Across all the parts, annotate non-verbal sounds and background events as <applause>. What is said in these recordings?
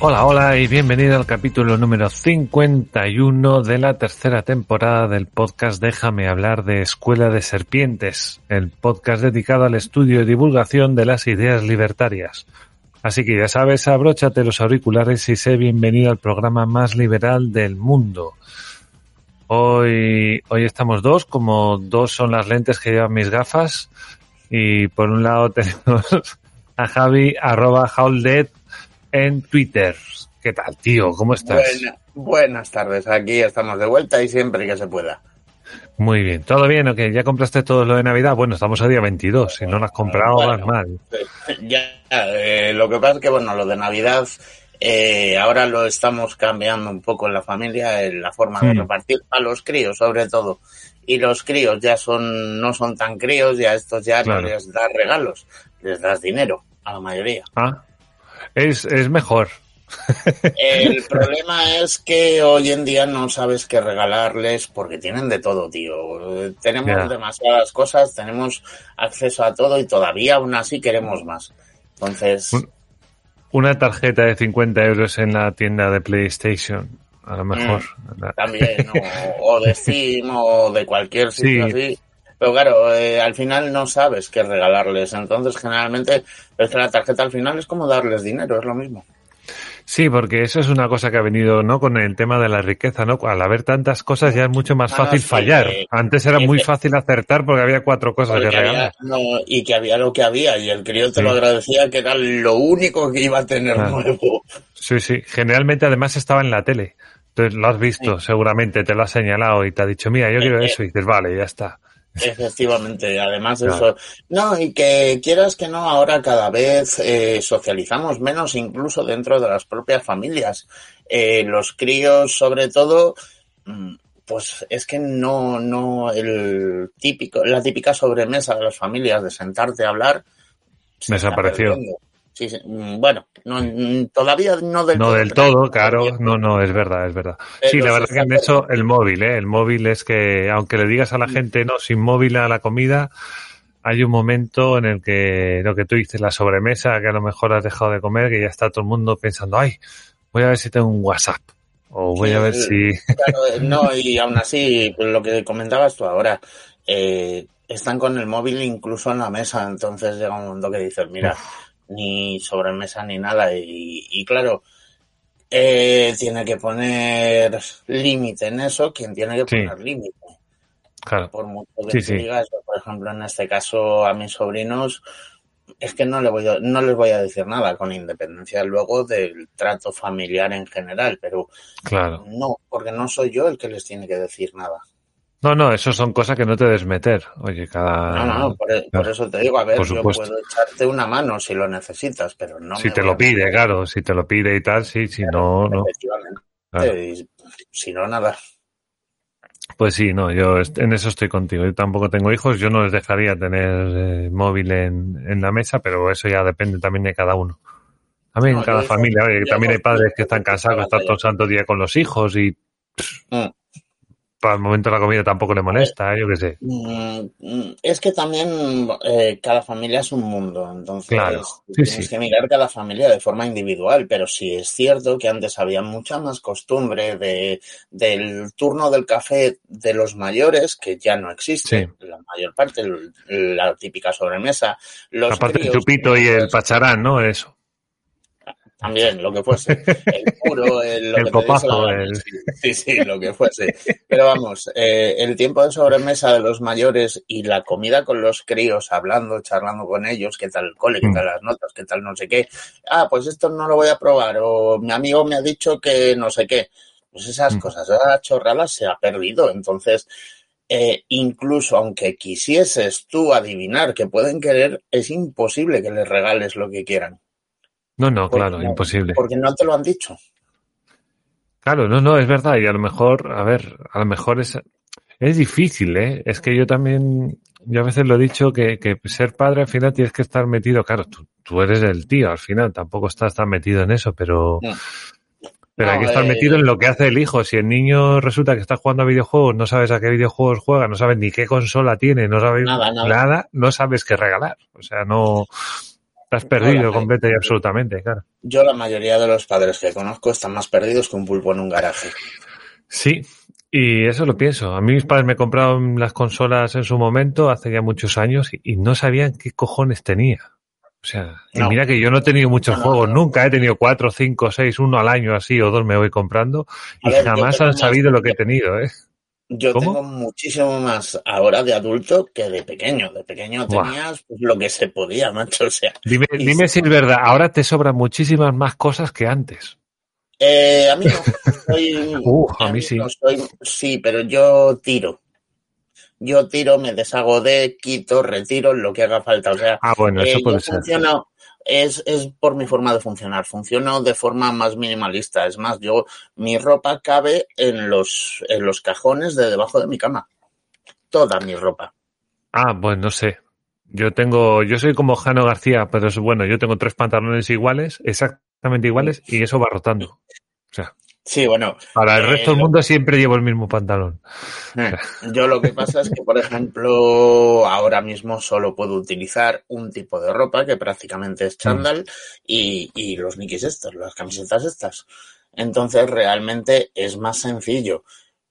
Hola, hola y bienvenido al capítulo número 51 de la tercera temporada del podcast Déjame hablar de Escuela de Serpientes, el podcast dedicado al estudio y divulgación de las ideas libertarias. Así que ya sabes, abróchate los auriculares y sé bienvenido al programa más liberal del mundo. Hoy, hoy estamos dos, como dos son las lentes que llevan mis gafas. Y por un lado <laughs> tenemos a Javi, arroba Howldead, en Twitter. ¿Qué tal, tío? ¿Cómo estás? buenas tardes, aquí estamos de vuelta y siempre que se pueda. Muy bien, ¿todo bien o qué? ¿Ya compraste todo lo de Navidad? Bueno, estamos a día 22, si no lo has comprado vas mal. <laughs> Ya, eh, lo que pasa es que, bueno, lo de Navidad eh, ahora lo estamos cambiando un poco en la familia, en la forma de Hmm. repartir a los críos, sobre todo. Y los críos ya son, no son tan críos, ya estos ya Claro. no les das regalos, les das dinero a la mayoría. Ah, es, es mejor. El <laughs> problema es que hoy en día no sabes qué regalarles porque tienen de todo, tío. Tenemos demasiadas cosas, tenemos acceso a todo y todavía aún así queremos más. Entonces, Un- Una tarjeta de 50 euros en la tienda de PlayStation, a lo mejor. La- también, o, o de <laughs> Steam o de cualquier sitio Sí. así. Pero claro, eh, al final no sabes qué regalarles. Entonces, generalmente, es que la tarjeta al final es como darles dinero, es lo mismo. Sí, porque eso es una cosa que ha venido, ¿no? Con el tema de la riqueza, ¿no? Al haber tantas cosas ya es mucho más Ah, fácil sí, fallar. eh, Antes era muy eh, fácil acertar porque había cuatro cosas que regalar. no, y que había lo que había, y el crío te Sí. lo agradecía, que era lo único que iba a tener nuevo. Sí, sí. Generalmente además estaba en la tele. Entonces lo has visto, seguramente te lo ha señalado y te ha dicho, mira, yo quiero eh. eso. Y dices, vale, ya está. <laughs> Efectivamente, además Claro. eso. No, y que quieras que no, ahora cada vez eh, socializamos menos, incluso dentro de las propias familias. Eh, los críos, sobre todo, mm, pues es que no, no, el típico, la típica sobremesa de las familias de sentarte a hablar. se Desapareció. Sí, sí, bueno, no, todavía no del No todo. del pero- todo, claro. No, no, es verdad, es verdad. Sí, la verdad que está eso el móvil, ¿eh? El móvil es que, aunque le digas a la gente, no, sin móvil a la comida, hay un momento en el que lo que tú dices, la sobremesa, que a lo mejor has dejado de comer, que ya está todo el mundo pensando, ay, voy a ver si tengo un WhatsApp. O voy a ver si... Claro, <laughs> eh, no, y aún así, pues, lo que comentabas tú ahora, eh, están con el móvil incluso en la mesa, entonces llega un momento que dices, mira, ni sobremesa ni nada, y, y claro, eh, tiene que poner límite en eso, quien tiene que Sí. poner límite. Claro. Por mucho que Sí, te sí. digas, por ejemplo, en este caso a mis sobrinos, es que no, le voy a- no les voy a decir nada, con independencia luego del trato familiar en general, pero Claro. no, porque no soy yo el que les tiene que decir nada. No, no, eso son cosas que no te debes meter. Oye, cada... No, no, no, por, por Ah, claro. eso te digo, a ver, Por yo puedo echarte una mano si lo necesitas, pero no si te lo pide, meter. claro, si te lo pide y tal, sí, si no, no. Efectivamente. Claro. Y si no, nada. Pues sí, no, yo en eso estoy contigo. Yo tampoco tengo hijos, yo no les dejaría tener eh, móvil en, en la mesa, pero eso ya depende también de cada uno. También No, en cada familia, oye, también hay padres que están cansados, están todo el santo día con los hijos y Mm. Para el momento de la comida tampoco le molesta, yo qué sé. Mm, mm, Es que también eh, cada familia es un mundo, entonces Claro, sí, tienes sí. que mirar cada familia de forma individual, pero sí es cierto que antes había mucha más costumbre de, del turno del café de los mayores, que ya no existe, la mayor parte, el- la típica sobremesa, los Aparte críos, chupito y el pacharán, ¿no? Eso. También, lo que fuese. El puro, <laughs> el, lo el que copazo, te el... Sí, sí, lo que fuese. Pero vamos, eh, el tiempo de sobremesa de los mayores y la comida con los críos, hablando, charlando con ellos, qué tal el cole, qué tal las notas, qué tal no sé qué. Ah, pues esto no lo voy a probar, o mi amigo me ha dicho que no sé qué. Pues esas Mm. cosas, esas chorradas se ha perdido. Entonces, eh, incluso aunque quisieses tú adivinar que pueden querer, es imposible que les regales lo que quieran. No, no, Porque claro, imposible. Porque no te lo han dicho. Claro, no, no, es verdad. Y a lo mejor, a ver, a lo mejor es, es difícil, ¿eh? Es que yo también, yo a veces lo he dicho que, que ser padre al final tienes que estar metido, claro, tú, tú eres el tío al final, tampoco estás tan metido en eso, pero, No. pero hay que estar eh, metido en lo que hace el hijo. Si el niño resulta que está jugando a videojuegos, no sabes a qué videojuegos juega, no sabes ni qué consola tiene, no sabes Nada, nada. no sabes qué regalar. O sea, no, estás perdido la- completa y absolutamente, claro. Yo la mayoría de los padres que conozco están más perdidos que un pulpo en un garaje. Sí, y eso lo pienso. A mí mis padres me compraron las consolas en su momento, hace ya muchos años, y, y no sabían qué cojones tenía. O sea, y No. mira que yo no he tenido muchos No, no, juegos, no. nunca he tenido cuatro, cinco, seis, uno al año así, o dos me voy comprando, y ver, jamás han sabido lo que he tenido, ¿eh? Yo ¿Cómo? tengo muchísimo más ahora de adulto que de pequeño. De pequeño tenías pues, lo que se podía, <laughs> macho. O sea, Dime, dime si es verdad, ahora te sobran muchísimas más cosas que antes. eh, a mí no. <laughs> Soy, Uh, a mí sí. no soy, sí, pero yo tiro. Yo tiro, me deshago de, quito, retiro, lo que haga falta. O sea, Ah, bueno, Eh, eso puede yo ser. funciono, es, es por mi forma de funcionar, funciono de forma más minimalista. Es más, yo, mi ropa cabe en los, en los cajones de debajo de mi cama. Toda mi ropa. Ah, pues no sé. Yo tengo, yo soy como Jano García, pero es bueno, yo tengo tres pantalones iguales, exactamente iguales, y eso va rotando. O sea, Sí, bueno, para el Eh, resto del mundo siempre llevo el mismo pantalón. eh, yo lo que pasa es que, por ejemplo, ahora mismo solo puedo utilizar un tipo de ropa que prácticamente es chándal y, y los nikis estos, las camisetas estas. Entonces, realmente es más sencillo.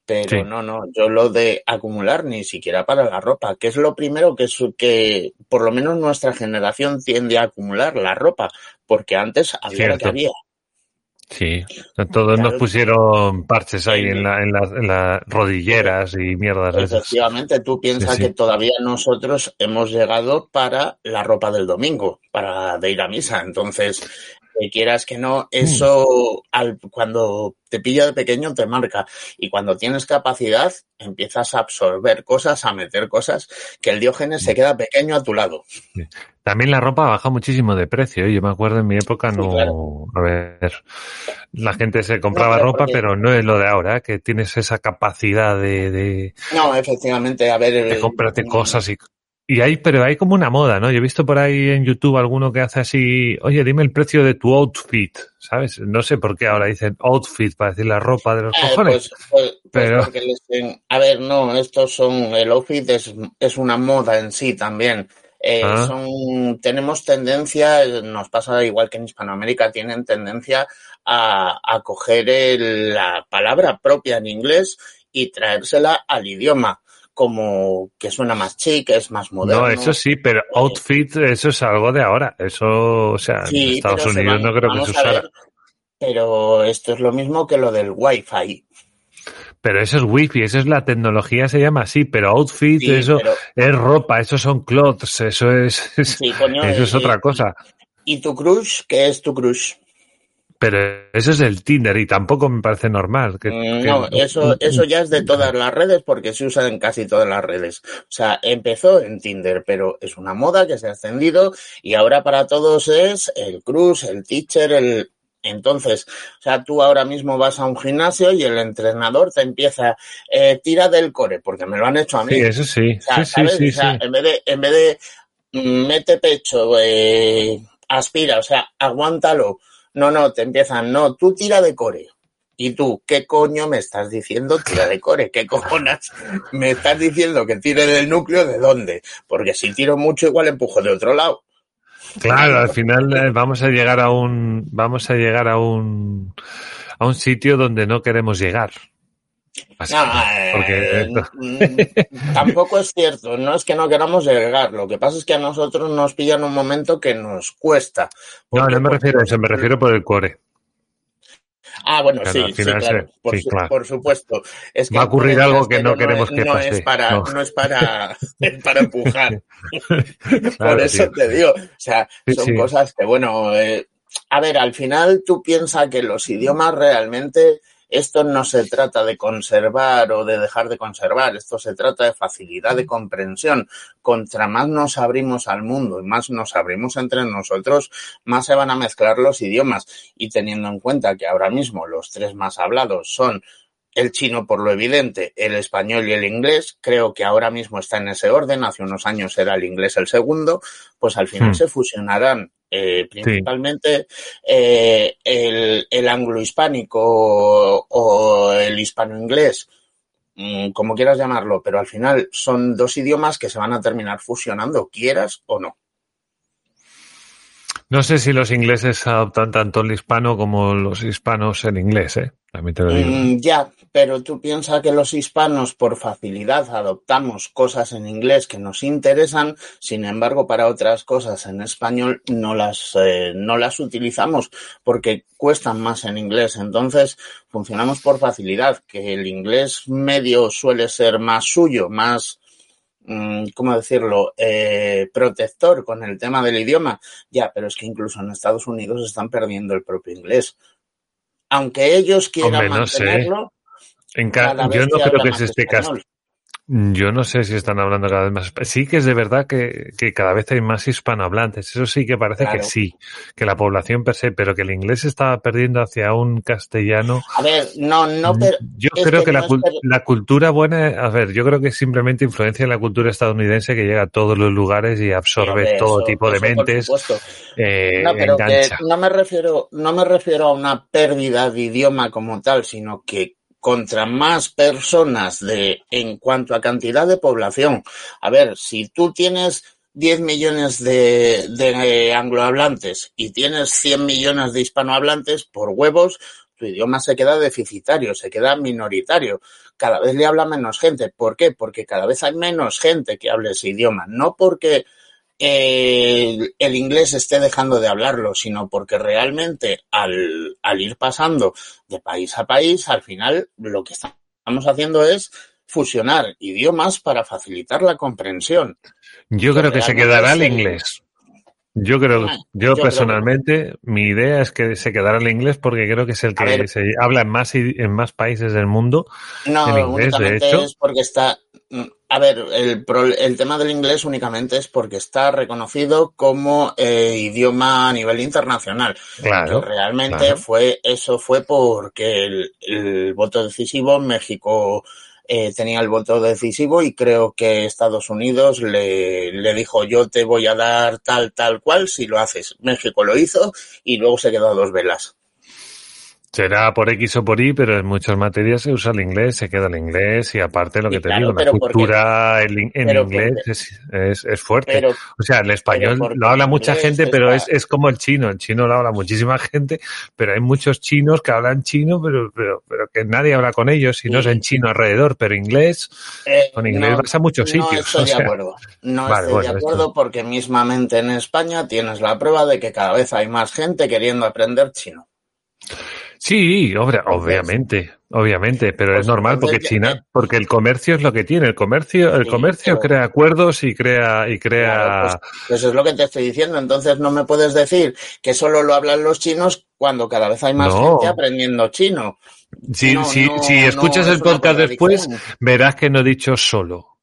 Pero Sí. no, no, yo lo de acumular ni siquiera para la ropa, que es lo primero que, es, que por lo menos nuestra generación tiende a acumular la ropa, porque antes había lo que había. Sí. Todos nos pusieron parches ahí en, la, en, las, en las rodilleras y mierdas de esas. Efectivamente, tú piensas Sí, sí. que todavía nosotros hemos llegado para la ropa del domingo, para de ir a misa. Entonces, que quieras que no, eso al, cuando te pilla de pequeño te marca. Y cuando tienes capacidad, empiezas a absorber cosas, a meter cosas, que el diógenes se queda pequeño a tu lado. También la ropa baja muchísimo de precio. ¿eh? Yo me acuerdo en mi época Sí, no, claro. a ver, la gente se compraba ropa, porque- pero no es lo de ahora, ¿eh? que tienes esa capacidad de, de, No, efectivamente, a ver. de eh, comprarte cosas y, y hay, pero hay como una moda, ¿no? Yo he visto por ahí en YouTube alguno que hace así, oye, dime el precio de tu outfit, ¿sabes? No sé por qué ahora dicen outfit para decir la ropa de los Eh, cojones. pues, pues- pues Pero- porque les a ver, no, estos son, el outfit es, es una moda en sí también. Eh, Ah. son, tenemos tendencia, nos pasa igual que en Hispanoamérica, tienen tendencia a, a coger el- la palabra propia en inglés y traérsela al idioma, como que suena más chic, es más moderno. no, eso sí, pero outfit, eso es algo de ahora. Eso, o sea, en Estados Unidos van- no creo que se usara. ver, Pero esto es lo mismo que lo del Wi-Fi. Pero eso es wifi, eso es la tecnología, se llama así, pero outfit, Sí, eso pero- es ropa, eso son clothes, eso es, <laughs> Sí, coño, eso es otra cosa. ¿Y tu crush? ¿Qué es tu crush? Pero eso es el Tinder y tampoco me parece normal. Que, Mm, que- No, eso, eso ya es de todas las redes porque se usa en casi todas las redes. O sea, empezó en Tinder, pero es una moda que se ha extendido y ahora para todos es el crush, el teacher, el... Entonces, o sea, tú ahora mismo vas a un gimnasio y el entrenador te empieza, eh, tira del core, porque me lo han hecho a mí. Sí, eso sí, O sea, sí, ¿sabes? sí, O sea, en vez de, en vez de mm, mete pecho, eh, aspira, o sea, aguántalo. No, no, te empiezan, no, tú tira de core. Y tú, ¿qué coño me estás diciendo tira de core? ¿Qué cojonas me estás diciendo que tire del núcleo de dónde? Porque si tiro mucho igual empujo de otro lado. Claro, al final eh, vamos a llegar a un, vamos a llegar a un, a un sitio donde no queremos llegar. Eh, mm, tampoco es cierto, no es que no queramos llegar, lo que pasa es que a nosotros nos pillan un momento que nos cuesta. No, no me refiero a eso, me refiero por el core. Ah, bueno, sí, sí, claro, por, supuesto. Es Va a ocurrir algo que no, queremos que pase. Es para, no. es para, <laughs> para empujar. <laughs> por eso te digo, o sea, son cosas que, bueno, eh, a ver, al final tú piensas que los idiomas realmente esto no se trata de conservar o de dejar de conservar, esto se trata de facilidad de comprensión. Contra más nos abrimos al mundo y más nos abrimos entre nosotros, más se van a mezclar los idiomas. Y teniendo en cuenta que ahora mismo los tres más hablados son el chino por lo evidente, el español y el inglés, creo que ahora mismo está en ese orden, hace unos años era el inglés el segundo, pues al final hmm. se fusionarán eh, principalmente eh, el, el anglo-hispánico o, el hispano-inglés, mm, como quieras llamarlo, pero al final son dos idiomas que se van a terminar fusionando, quieras o no. No sé si los ingleses adoptan tanto el hispano como los hispanos el inglés, ¿eh? También te lo digo. Mm, ya, pero tú piensas que los hispanos por facilidad adoptamos cosas en inglés que nos interesan, sin embargo para otras cosas en español no las, eh, no las utilizamos porque cuestan más en inglés. Entonces funcionamos por facilidad, que el inglés medio suele ser más suyo, más Mm, ¿cómo decirlo?, eh, protector con el tema del idioma. Ya, pero es que incluso en Estados Unidos están perdiendo el propio inglés. Aunque ellos quieran mantenerlo. En yo no creo que es este caso. Yo no sé si están hablando cada vez más. Sí que es de verdad que, que cada vez hay más hispanohablantes. Eso sí que parece que sí, que la población per se, pero que el inglés está perdiendo hacia un castellano. A ver, no, no. Mm, pero yo creo que, la, la, cultura buena, a ver, yo creo que simplemente influencia en la cultura estadounidense que llega a todos los lugares y absorbe todo tipo de mentes. Eh, no, pero que no me refiero, no me refiero a una pérdida de idioma como tal, sino que contra más personas de, en cuanto a cantidad de población. A ver, si tú tienes 10 millones de, de anglohablantes y tienes 100 millones de hispanohablantes, por huevos, tu idioma se queda deficitario, se queda minoritario. Cada vez le habla menos gente. ¿Por qué? Porque cada vez hay menos gente que hable ese idioma. No porque el, el, inglés esté dejando de hablarlo, sino porque realmente al, al ir pasando de país a país, al final lo que estamos haciendo es fusionar idiomas para facilitar la comprensión. Yo creo que se quedará el inglés. Yo creo, ah, yo, personalmente, mi idea es que se quedará el inglés porque creo que es el que se habla en más en más países del mundo. No, inglés, de hecho. es porque está. A ver, el, el tema del inglés únicamente es porque está reconocido como eh, idioma a nivel internacional. Claro. realmente fue eso fue porque el, el voto decisivo México eh, tenía el voto decisivo y creo que Estados Unidos le, le dijo yo te voy a dar tal, tal cual si lo haces. México lo hizo y luego se quedó a dos velas. Será por X o por Y, pero en muchas materias se usa el inglés, se queda el inglés y aparte lo que te digo, la cultura en, inglés es, es, fuerte. o sea, el español lo habla mucha gente, pero es, es como el chino. El chino lo habla muchísima <laughs> gente, pero hay muchos chinos que hablan chino, pero, pero, pero que nadie habla con ellos y no es en chino alrededor, pero inglés, eh, con inglés vas a muchos sitios. <laughs> No estoy de acuerdo. No estoy de acuerdo porque mismamente en España tienes la prueba de que cada vez hay más gente queriendo aprender chino. Sí, obviamente, obviamente, pero es pues normal porque China, porque el comercio es lo que tiene, el comercio, el comercio crea acuerdos y crea y crea. Pues, pues, eso es lo que te estoy diciendo. Entonces no me puedes decir que solo lo hablan los chinos cuando cada vez hay más gente aprendiendo chino. Si, si, si escuchas el podcast después, verás que no he dicho solo.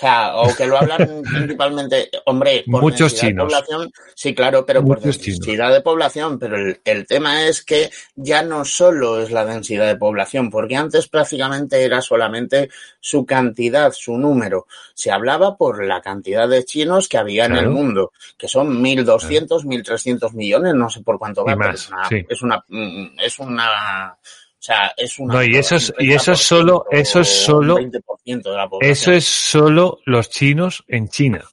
O sea, o que lo hablan <laughs> principalmente, hombre, por Muchos chinos. de población, sí, claro, pero por densidad de población, pero el, el, tema es que ya no solo es la densidad de población, porque antes prácticamente era solamente su cantidad, su número. Se hablaba por la cantidad de chinos que había en el mundo, que son 1.200, claro. 1.300 millones, no sé por cuánto va, más, es una, sí. es una, mm, es una o sea, es una. No, y eso es, y eso es solo, eso es solo, eso es solo los chinos en China.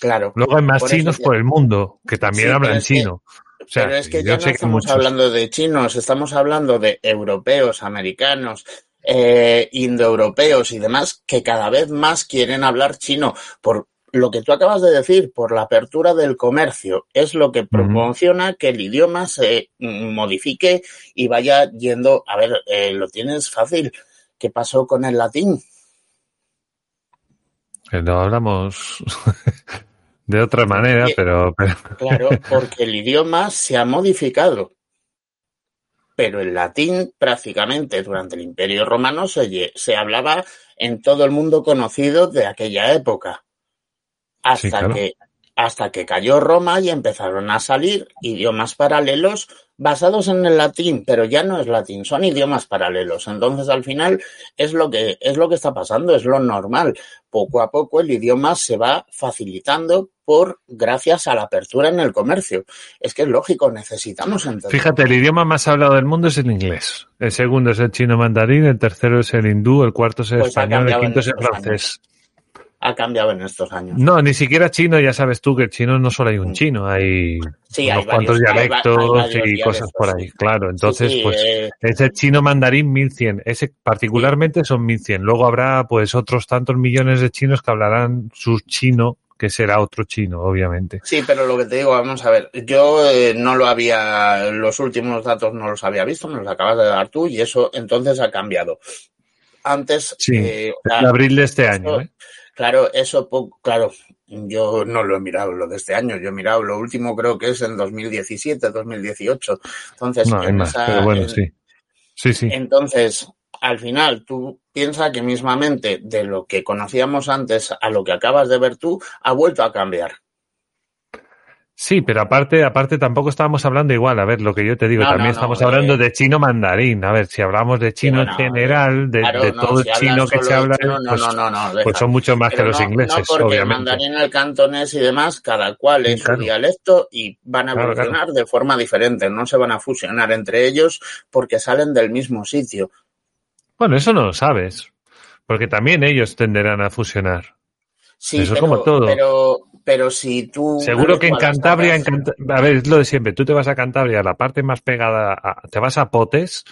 Claro. Luego hay más chinos por el mundo que también sí, hablan chino. Que, o sea, pero es que ya no estamos hablando de chinos, estamos hablando de europeos, americanos, eh, indoeuropeos y demás que cada vez más quieren hablar chino por lo que tú acabas de decir, por la apertura del comercio, es lo que promociona que el idioma se modifique y vaya yendo. A ver, eh, lo tienes fácil. ¿Qué pasó con el latín? No hablamos <laughs> de otra manera, pero, Claro, porque el idioma se ha modificado. Pero el latín prácticamente durante el Imperio Romano se, se hablaba en todo el mundo conocido de aquella época hasta que hasta que cayó Roma y empezaron a salir idiomas paralelos basados en el latín, pero ya no es latín, son idiomas paralelos. Entonces, al final es lo que es lo que está pasando, es lo normal. Poco a poco el idioma se va facilitando por gracias a la apertura en el comercio. Es que es lógico, necesitamos entender. Fíjate, el idioma más hablado del mundo es el inglés. El segundo es el chino mandarín, el tercero es el hindú, el cuarto es el pues español, el quinto es el francés ha cambiado en estos años. No, ni siquiera chino, ya sabes tú que el chino no solo hay un mm. chino, hay unos cuantos dialectos y cosas por ahí, claro. Entonces, pues eh, ese chino mandarín 1100, ese particularmente son 1100. Luego habrá pues otros tantos millones de chinos que hablarán su chino que será otro chino, obviamente. Sí, pero lo que te digo, vamos a ver, yo eh, no lo había, los últimos datos no los había visto, me los acabas de dar tú y eso entonces ha cambiado. Antes, sí, eh, en abril de este año, ¿eh? Claro, eso, claro, yo no lo he mirado lo de este año, yo he mirado lo último creo que es en 2017, 2018. Entonces, no, hay más, pero bueno, sí. Sí, sí. Entonces, al final, tú piensas que mismamente de lo que conocíamos antes a lo que acabas de ver tú, ha vuelto a cambiar. Sí, pero aparte, aparte tampoco estábamos hablando igual. A ver, lo que yo te digo, también estamos hablando de chino mandarín. A ver, si hablamos de chino en general, de, todo el chino que se habla, pues, pues, son mucho más que los ingleses, porque obviamente. El mandarín, el cantonés y demás, cada cual es su dialecto y van a evolucionar de forma diferente. No se van a fusionar entre ellos porque salen del mismo sitio. Bueno, eso no lo sabes, porque también ellos tenderán a fusionar. Sí, Eso como todo. Pero, pero si tú. Seguro que en Cantabria, a ver, es lo de siempre. Tú te vas a Cantabria, la parte más pegada, a, te vas a Potes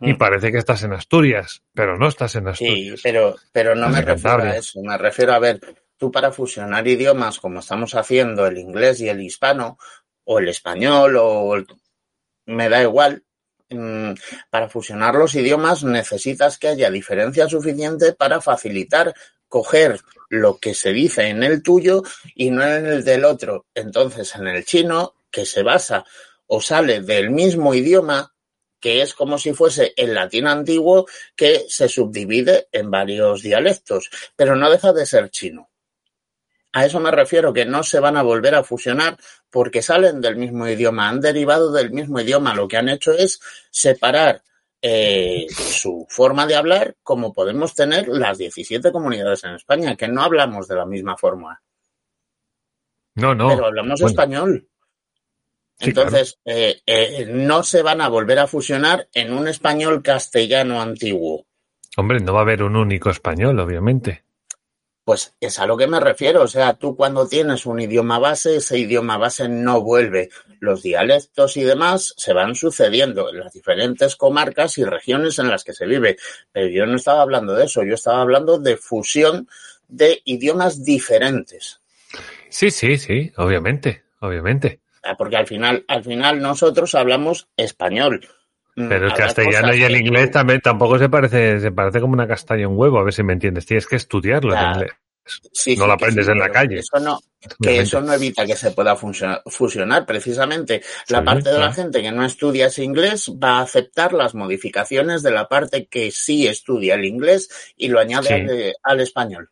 y mm. parece que estás en Asturias, pero no estás en Asturias. Sí, pero, pero no me refiero a eso. Me refiero a ver, tú para fusionar idiomas como estamos haciendo el inglés y el hispano, o el español, o me da igual. Mm, para fusionar los idiomas necesitas que haya diferencia suficiente para facilitar coger lo que se dice en el tuyo y no en el del otro. Entonces, en el chino, que se basa o sale del mismo idioma, que es como si fuese el latín antiguo que se subdivide en varios dialectos, pero no deja de ser chino. A eso me refiero, que no se van a volver a fusionar porque salen del mismo idioma, han derivado del mismo idioma. Lo que han hecho es separar eh, su forma de hablar como podemos tener las 17 comunidades en España, que no hablamos de la misma forma. No, no. Pero hablamos español. Entonces, eh, eh, no se van a volver a fusionar en un español castellano antiguo. Hombre, no va a haber un único español, obviamente. Pues es a lo que me refiero. O sea, tú cuando tienes un idioma base, ese idioma base no vuelve. Los dialectos y demás se van sucediendo en las diferentes comarcas y regiones en las que se vive. Pero yo no estaba hablando de eso. Yo estaba hablando de fusión de idiomas diferentes. Sí, sí, sí, obviamente, obviamente. Porque al final, al final nosotros hablamos español. Mm, Pero el castellano y el inglés también tampoco se parece, se parece como una castaña en huevo, a ver si me entiendes. Tienes que estudiarlo en inglés. no lo aprendes en la calle. Eso no, que eso no evita que se pueda fusionar. Precisamente la parte de la gente que no estudia ese inglés va a aceptar las modificaciones de la parte que sí estudia el inglés y lo añade al, español.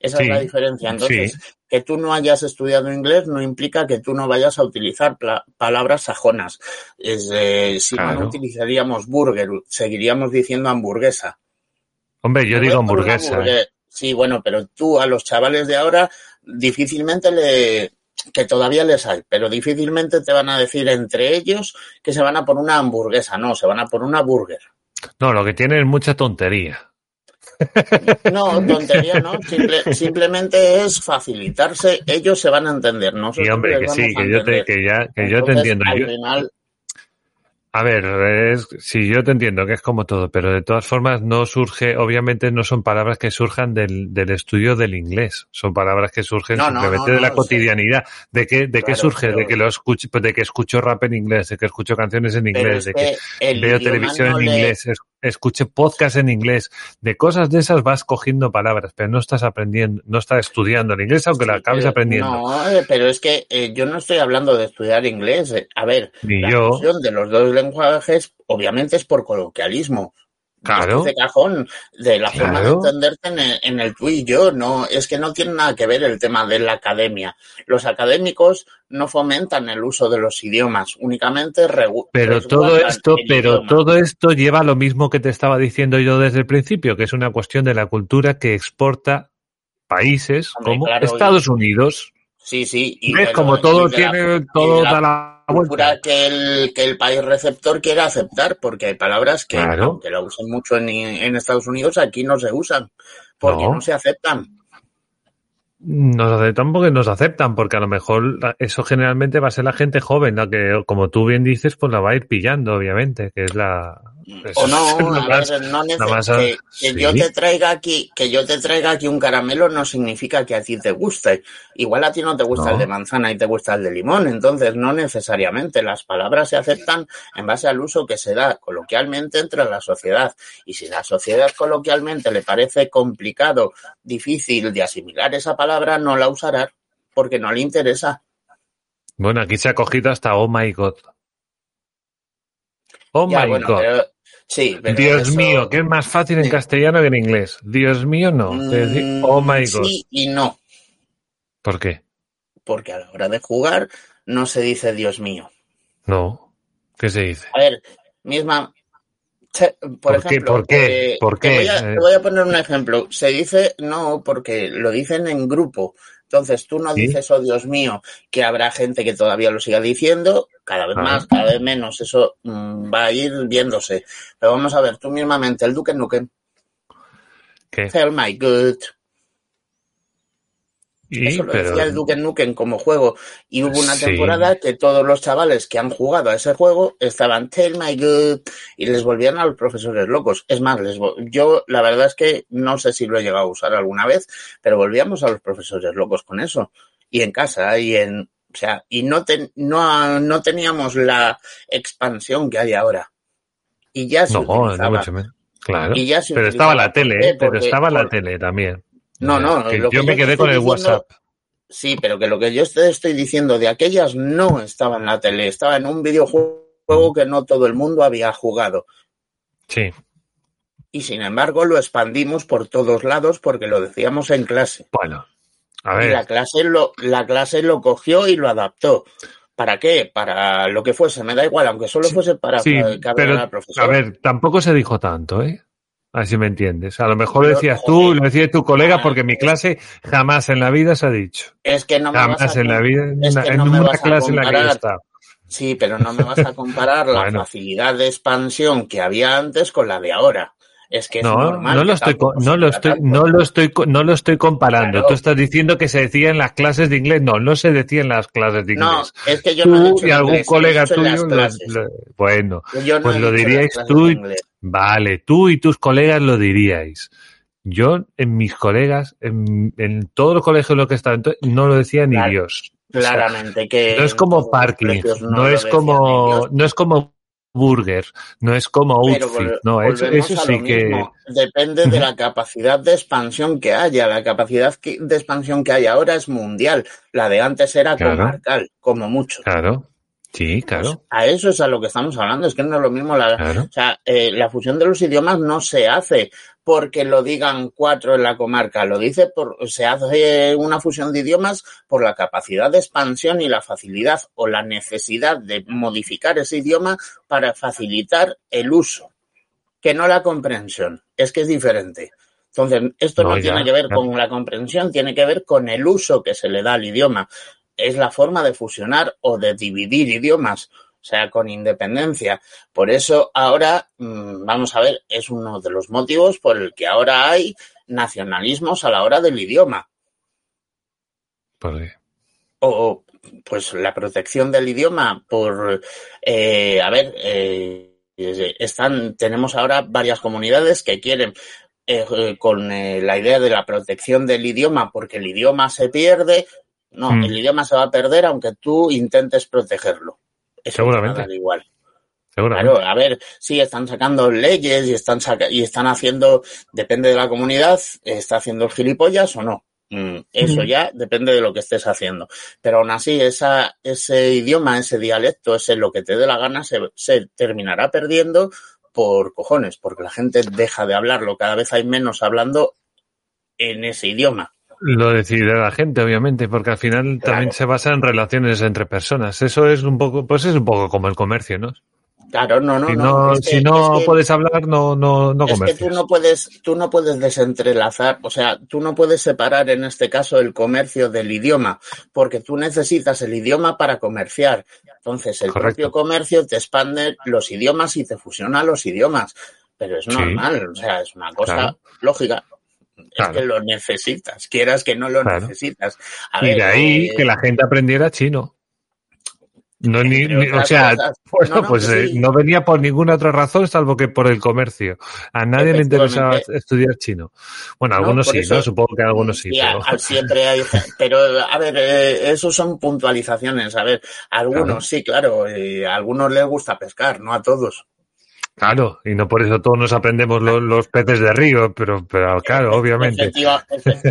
Esa es la diferencia. Entonces, que tú no hayas estudiado inglés no implica que tú no vayas a utilizar palabras sajonas. Eh, si no, utilizaríamos burger, seguiríamos diciendo hamburguesa. Hombre, yo digo hamburguesa. Sí, bueno, pero tú a los chavales de ahora difícilmente le, que todavía les hay, pero difícilmente te van a decir entre ellos que se van a por una hamburguesa, no, se van a por una burger. No, lo que tiene es mucha tontería. No, tontería no, simplemente es facilitarse, ellos se van a entender, ¿no? Sí, hombre, que sí, que yo, te, que ya, que yo te entiendo. Al final, A ver, es, sí, yo te entiendo que es como todo, pero de todas formas no surge, obviamente no son palabras que surjan del, del estudio del inglés, son palabras que surgen No, simplemente no, de la cotidianidad. ¿De qué, de qué surge? pero- De que lo escucho, de que escucho rap en inglés, de que escucho canciones en inglés, es de que veo televisión en le- inglés, es- escuche podcast en inglés, de cosas de esas vas cogiendo palabras, pero no estás aprendiendo, no estás estudiando el inglés aunque lo Sí, acabes pero- aprendiendo. No, eh, pero es que eh, yo no estoy hablando de estudiar inglés. eh. A ver, Ni la yo. de los dos lenguajes obviamente es por coloquialismo. Claro. De cajón, de la forma de Claro. entenderte en el, en el tú y yo, no, es que no tiene nada que ver el tema de la academia. Los académicos no fomentan el uso de los idiomas, únicamente Pero todo esto, pero idioma. todo esto lleva a lo mismo que te estaba diciendo yo desde el principio, que es una cuestión de la cultura que exporta países Hombre, como claro, Estados Unidos. Sí, sí. y ¿Ves? Como todo y de la- tiene, todo da la cultura que el, que el país receptor quiera aceptar, porque hay palabras que, Claro. aunque la usen mucho en, en Estados Unidos, aquí no se usan, porque No. no, se aceptan. Nos aceptan porque nos aceptan, porque a lo mejor eso generalmente va a ser la gente joven, la que, como tú bien dices, pues la va a ir pillando, obviamente, que es la... O no, <laughs> a más- ver, no la neces- más- que, que sí. yo te traiga aquí, que yo te traiga aquí un caramelo no significa que a ti te guste. Igual a ti no te gusta No. el de manzana y te gusta el de limón, entonces no necesariamente. Las palabras se aceptan en base al uso que se da coloquialmente entre la sociedad. Y si la sociedad coloquialmente le parece complicado, difícil de asimilar esa palabra, no la usará porque no le interesa. Bueno, aquí se ha cogido hasta Oh My God. Oh Ya, My bueno, God. pero- sí, pero Dios eso- mío, que es más fácil en castellano que en inglés. Dios mío, no. Decir, Mm, oh my god. Sí y no. ¿Por qué? porque a la hora de jugar no se dice Dios mío. No. ¿Qué se dice? A ver, misma. Por, ¿Por qué? ejemplo, ¿Por qué? ¿Por te qué? voy, a, Eh. te voy a poner un ejemplo. Se dice no porque lo dicen en grupo. Entonces tú no ¿Sí? dices, oh Dios mío, que habrá gente que todavía lo siga diciendo, cada vez Ah. más, cada vez menos. Eso mm, va a ir viéndose. Pero vamos a ver, tú mismamente, el Duque Nukem, ¿Qué? Hell my good. Y, Eso lo pero, decía el Duke Nukem como juego. Y hubo una Sí. temporada que todos los chavales que han jugado a ese juego estaban Tell my good y les volvían a los profesores locos. Es más, les yo la verdad es que no sé si lo he llegado a usar alguna vez, pero volvíamos a los profesores locos con eso. Y en casa y en... O sea, y no, ten- no, no teníamos la expansión que hay ahora. Y ya se no, no utilizaba. Claro. Y ya se Pero estaba la tele. ¿eh? Pero estaba la tele también. No, no, Que lo que yo me quedé con el diciendo- WhatsApp. Sí, pero que lo que yo te estoy diciendo de aquellas no estaba en la tele, estaba en un videojuego que no todo el mundo había jugado. Sí. Y sin embargo lo expandimos por todos lados porque lo decíamos en clase. Bueno. A Y la ver. clase lo, la clase lo cogió y lo adaptó. ¿Para qué? Para lo que fuese, me da igual, aunque solo fuese para Sí, pero, a ver, tampoco se dijo tanto, ¿eh? Así me entiendes. A lo mejor lo decías tú, lo decía tu colega, Ah, porque mi clase jamás en la vida se ha dicho. es que no me vas Jamás a en la vida, en es una, que en no me una vas a clase en la que yo estado. Sí, pero no me vas a comparar la <laughs> Bueno. facilidad de expansión que había antes con la de ahora. Es que es No, normal no lo estoy, no lo estoy, no lo estoy, no lo estoy comparando. Claro. Tú estás diciendo que se decía en las clases de inglés. No, no se decía en las clases de No, inglés. es que yo no he dicho y algún inglés, colega tuyo, lo- lo- bueno, Yo no pues lo diríais tú y- vale, tú y tus colegas lo diríais. Yo, en mis colegas, en, en todos los colegios en los que he estado, entonces, no lo decía ni Claro, Dios. O sea, Claramente que no es como parking, no, es como, no es como burger, no es como outfit, no, eso, eso sí que. Depende de la capacidad de expansión que haya. La capacidad de expansión que hay ahora es mundial. La de antes era Claro. comarcal, como mucho. claro, sí, Pues claro, a eso es a lo que estamos hablando. Es que no es lo mismo la, claro. O sea, eh, la fusión de los idiomas no se hace porque lo digan cuatro en la comarca, lo dice por, se hace una fusión de idiomas por la capacidad de expansión y la facilidad o la necesidad de modificar ese idioma para facilitar el uso, que no la comprensión, es que es diferente. Entonces, esto no, No, ya, tiene que ver ya. con la comprensión, tiene que ver con el uso que se le da al idioma. Es la forma de fusionar o de dividir idiomas o sea, con independencia. Por eso ahora, mm, vamos a ver, es uno de los motivos por el que ahora hay nacionalismos a la hora del idioma. ¿Por qué? O pues la protección del idioma por, eh, a ver, eh, están, tenemos ahora varias comunidades que quieren eh, con la idea de la protección del idioma porque el idioma se pierde. No, mm. el idioma se va a perder aunque tú intentes protegerlo. Eso Seguramente. igual. Claro, a ver, sí, están sacando leyes y están, y están haciendo, depende de la comunidad, está haciendo el gilipollas o no. Mm, eso ya depende de lo que estés haciendo. Pero aún así, esa, ese idioma, ese dialecto, ese lo que te dé la gana, se, se terminará perdiendo por cojones, porque la gente deja de hablarlo. Cada vez hay menos hablando en ese idioma. Lo decide la gente, obviamente, porque al final también se basa en relaciones entre personas. Eso es un poco, pues es un poco como el comercio, ¿no? Claro, no, no, si no. si no puedes hablar, no, no, no Es que tú no puedes, tú no puedes desentrelazar, o sea, tú no puedes separar en este caso el comercio del idioma, porque tú necesitas el idioma para comerciar. Entonces, el propio comercio te expande los idiomas y te fusiona los idiomas. Pero es normal, o sea, es una cosa lógica. Es que lo necesitas, quieras que no lo necesitas. y de ahí eh, que la gente aprendiera chino. No, ni, o sea, <laughs> pues eh, no, venía por ninguna otra razón salvo que por el comercio. A nadie le interesaba estudiar chino. Bueno, algunos sí, ¿no? Supongo que algunos sí. pero... Siempre hay, pero a ver, eh, eso son puntualizaciones. A ver, algunos sí, claro, y a algunos les gusta pescar, no a todos. Claro, y no por eso todos nos aprendemos los, peces de río, pero, pero claro, <laughs> obviamente.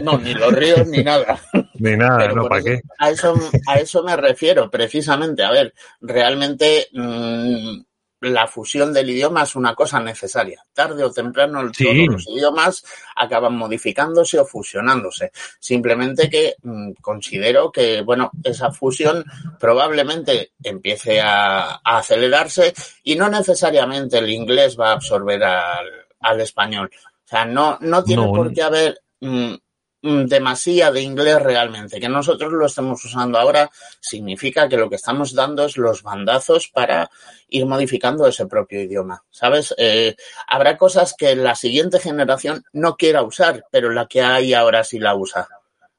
No, ni los ríos ni nada. <laughs> Ni nada, ¿no? ¿Para qué? A eso, a eso me refiero, precisamente. A ver, realmente mmm, la fusión del idioma es una cosa necesaria. Tarde o temprano todos los idiomas acaban modificándose o fusionándose. Simplemente que mm, considero que, bueno, esa fusión probablemente empiece a, acelerarse y no necesariamente el inglés va a absorber al, español. O sea, no, no tiene por qué haber mm, Mm, demasía de inglés realmente. Que nosotros lo estemos usando ahora significa que lo que estamos dando es los bandazos para ir modificando ese propio idioma. ¿Sabes? Eh, habrá cosas que la siguiente generación no quiera usar, pero la que hay ahora sí la usa.